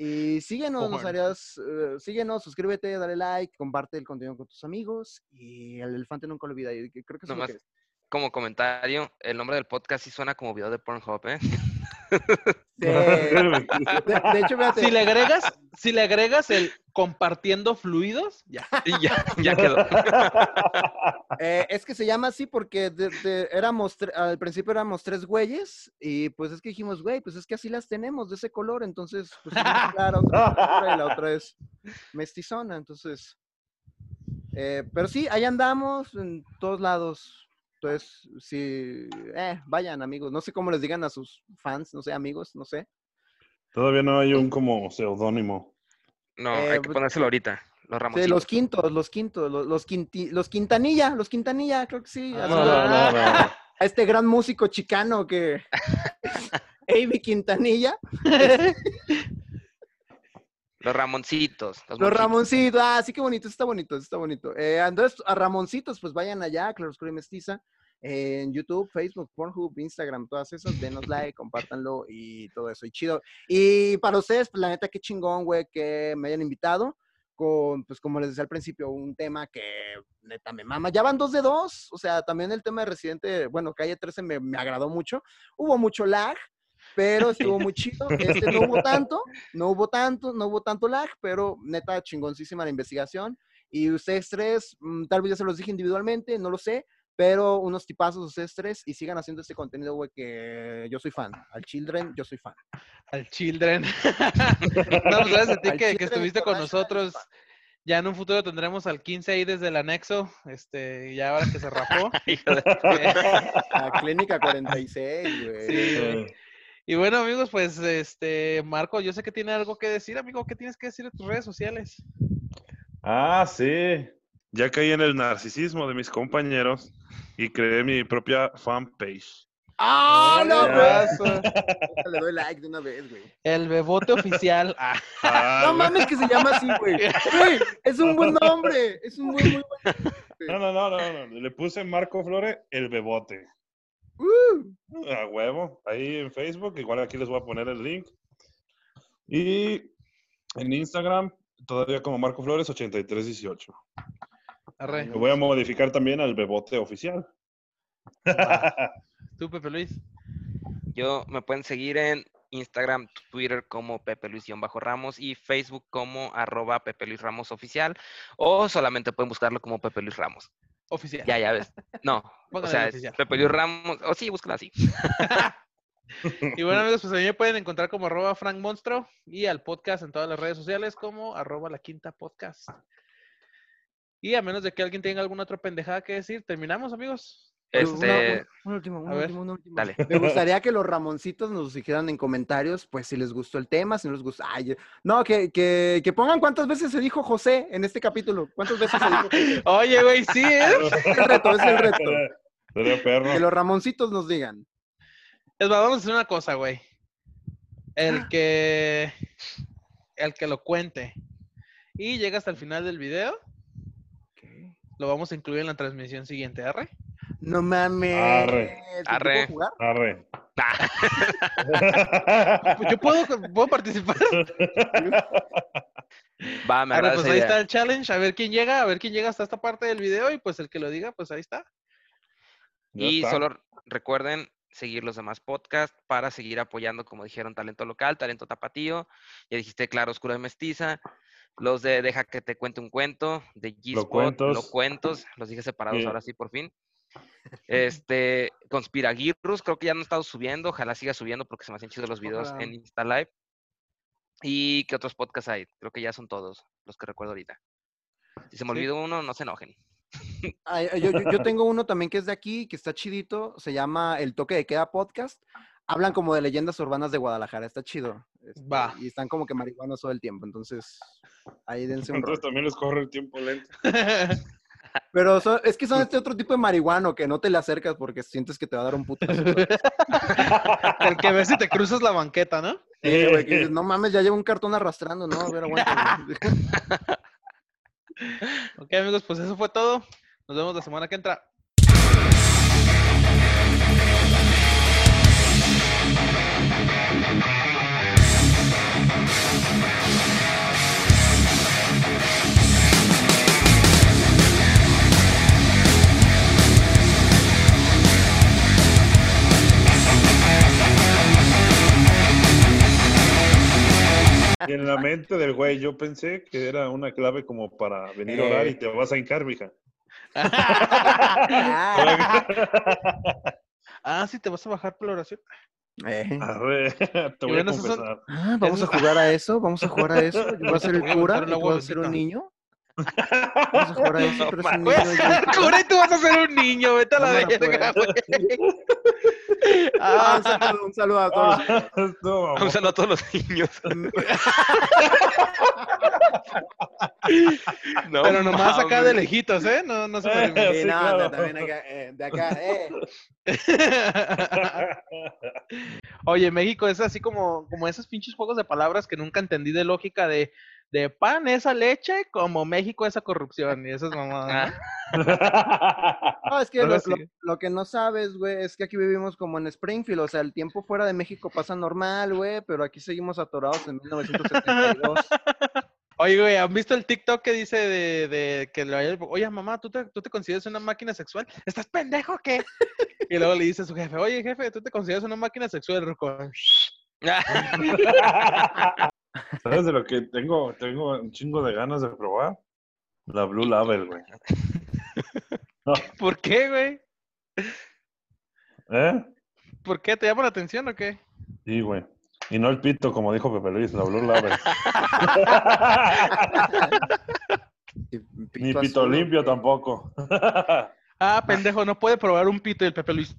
Y síguenos, nos harías, eh, síguenos, suscríbete, dale like, comparte el contenido con tus amigos y el elefante nunca lo olvida. y que Creo que eso es lo Nomás que es. Como comentario, el nombre del podcast sí suena como video de Pornhub, ¿eh? De, de hecho, fíjate, Si le agregas, si le agregas el compartiendo fluidos, ya. Y ya, ya quedó. Eh, es que se llama así porque de- de- éramos al principio éramos tres güeyes y pues es que dijimos, güey, pues es que así las tenemos de ese color, entonces pues una es clara, otra es oscura y la otra es mestizona, entonces. eh, pero sí, ahí andamos en todos lados. Entonces, sí, eh, vayan amigos, no sé cómo les digan a sus fans, no sé, amigos, no sé. Todavía no hay un como seudónimo. No, Eh, hay que pues- ponérselo ahorita. Los ramos. Sí, los quintos, los quintos, los, los, quinti- los Quintanilla, los Quintanilla, creo que sí. Ah, así No, lo- no, no, no. a este gran músico chicano que Avi Quintanilla, Los Ramoncitos. Los. Ramoncitos, ah, sí que bonito, está bonito, está bonito. Eh, entonces, a Ramoncitos, pues vayan allá, Claro Oscuro y Mestiza, eh, en YouTube, Facebook, Pornhub, Instagram, todas esas, denos like, compártanlo y todo eso, y chido. Y para ustedes, pues la neta, qué chingón, güey, que me hayan invitado con, pues como les decía al principio, un tema que neta me mama. Ya van dos de dos, o sea, también el tema de Residente, bueno, Calle 13 me, me agradó mucho. Hubo mucho lag, pero estuvo muy chido. Este no hubo tanto, no hubo tanto, no hubo tanto lag, pero neta chingoncísima la investigación. Y ustedes tres, mm, tal vez ya se los dije individualmente, no lo sé, pero unos tipazos ustedes tres y sigan haciendo este contenido, güey, que yo soy fan. Al Children, yo soy fan. Al Children. no, pues gracias a ti que, que estuviste con nosotros. Ya en un futuro tendremos al 15 ahí desde el anexo, este, ya ahora que se rapó. Hijo de- A Clínica 46, güey. Sí, güey. Y bueno, amigos, pues este, Marco, yo sé que tiene algo que decir, amigo. ¿Qué tienes que decir en tus redes sociales? Ah, sí. Ya caí en el narcisismo de mis compañeros y creé mi propia fanpage. ¡Ah, no, güey! abrazo. Le doy like de una vez, güey. El bebote oficial. Ah, No mames que se llama así, güey. Güey, es un buen nombre. Es un muy, muy buen No, no, no, no, no. Le puse Marco Flores el bebote. Uh, A huevo. Ahí en Facebook, igual aquí les voy a poner el link. Y en Instagram, todavía como Marco Flores 8318. arre. Lo voy a modificar también al bebote oficial. Tú, Pepe Luis. Yo me pueden seguir en Instagram, Twitter como Pepe Luis-Ramos y Facebook como arroba Pepe Luis Ramos Oficial. O solamente pueden buscarlo como Pepe Luis Ramos. Oficial. Ya, ya ves. No, o sea, es. Pepe Ramos. O sí, búscalo así. Y bueno, amigos, pues a mí me pueden encontrar como arroba Frank Monstro y al podcast en todas las redes sociales como arroba la quinta podcast. Y a menos de que alguien tenga alguna otra pendejada que decir, terminamos, amigos. Una- Este, un, un último, un último, un último. dale. Me gustaría que los Ramoncitos nos dijeran en comentarios, pues, si les gustó el tema, si no les gustó. Ay, no, que, que, que pongan cuántas veces se dijo José en este capítulo. ¿Cuántas veces se dijo José? Oye, güey, sí, ¿eh? Es el reto, es el reto. Sería perro. Que los Ramoncitos nos digan. Es más, vamos a hacer una cosa, güey. El que. El que lo cuente. Y llega hasta el final del video. Lo vamos a incluir en la transmisión siguiente, ¿arre? No mames. Arre. ¿Te Arre. puedo jugar? Arre. Pues yo puedo, puedo participar. Va, me Arre, pues ahí está el challenge. A ver quién llega, a ver quién llega hasta esta parte del video. Y pues el que lo diga, pues ahí está. Ya Y está. solo recuerden seguir los demás podcasts, para seguir apoyando, como dijeron, talento local, talento tapatío. Ya dijiste, claro, oscura de mestiza. Los de Deja que te cuente un cuento, de G-Spot, cuentos. Lo Cuentos, los dije separados Sí. ahora sí, por fin. Este, Conspiragirrus, creo que ya no he estado subiendo, ojalá siga subiendo porque se me hacen chidos los videos Ojalá. en Insta Live. ¿Y qué otros podcasts hay? Creo que ya son todos los que recuerdo ahorita. Si se me Sí. olvidó uno, no se enojen. Ay, yo, yo- yo tengo uno también que es de aquí, que está chidito, se llama El Toque de Queda Podcast. Hablan como de leyendas urbanas de Guadalajara, está chido. este, Va. Y están como que marihuanos todo el tiempo, entonces ahí dense un. Entonces también les corre el tiempo lento. Pero son- es que son este otro tipo de marihuano que no te le acercas porque sientes que te va a dar un puto. El que ves si te cruzas la banqueta, ¿no? Sí, güey, que dices, no mames, ya llevo un cartón arrastrando, no, a ver, aguanta. güey". Ok, amigos, pues eso fue todo. Nos vemos la semana que entra. Mente del güey, yo pensé que era una clave como para venir a orar y te vas a hincar, mija. Ah, sí, te vas a bajar por la oración. eh. Arre, te voy a confesar. Ah, vamos a jugar a eso, vamos a jugar a eso. Yo voy a ser el Voy a cura, aventar el y tú agua vas a ser un niño. Vamos a jugar a eso, pero es un Voy a niño. ser el cura y tú vas a ser un niño. Vete a la verga, pues. Ah, un saludo, un saludo a todos. No, Un saludo a todos los niños. No pero nomás acá de lejitos, ¿eh? No, no se me Sí, Sí, no, claro. también acá, eh, de acá, eh. Oye, México es así como, como esos pinches juegos de palabras que nunca entendí de lógica de, de pan esa leche, como México esa corrupción y esas mamadas. ¿no? No, es que lo, así. lo- lo que no sabes, güey, es que aquí vivimos como en Springfield, o sea, el tiempo fuera de México pasa normal, güey, pero aquí seguimos atorados en 1972. Oye, güey, ¿han visto el TikTok que dice de, de que le oye, mamá, ¿tú te, ¿tú te consideras una máquina sexual? ¿Estás pendejo o qué? Y luego le dice a su jefe, oye, jefe, ¿tú te consideras una máquina sexual? Ruco? ¿Sabes de lo que tengo? Tengo un chingo de ganas de probar. La Blue Label, güey. ¿Por qué, güey? ¿Eh? ¿Por qué? ¿Te llama la atención o qué? Sí, güey. Y no el pito, como dijo Pepe Luis, la Blue Label. Ni pito azul, limpio güey. tampoco. Ah, pendejo, no puede probar un pito y el Pepe Luis.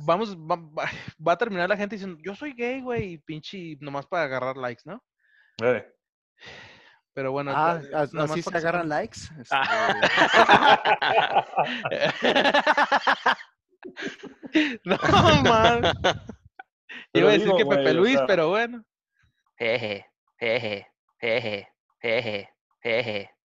Vamos, va, va- va a terminar la gente diciendo, yo soy gay, güey, y pinche, nomás para agarrar likes, ¿no? Eh. Pero bueno, Ah, nomás así se que agarran likes. Este, no, man. Pero Iba a decir digo, que Pepe o Luis, sea- pero bueno. Jeje, jeje, jeje, jeje, jeje,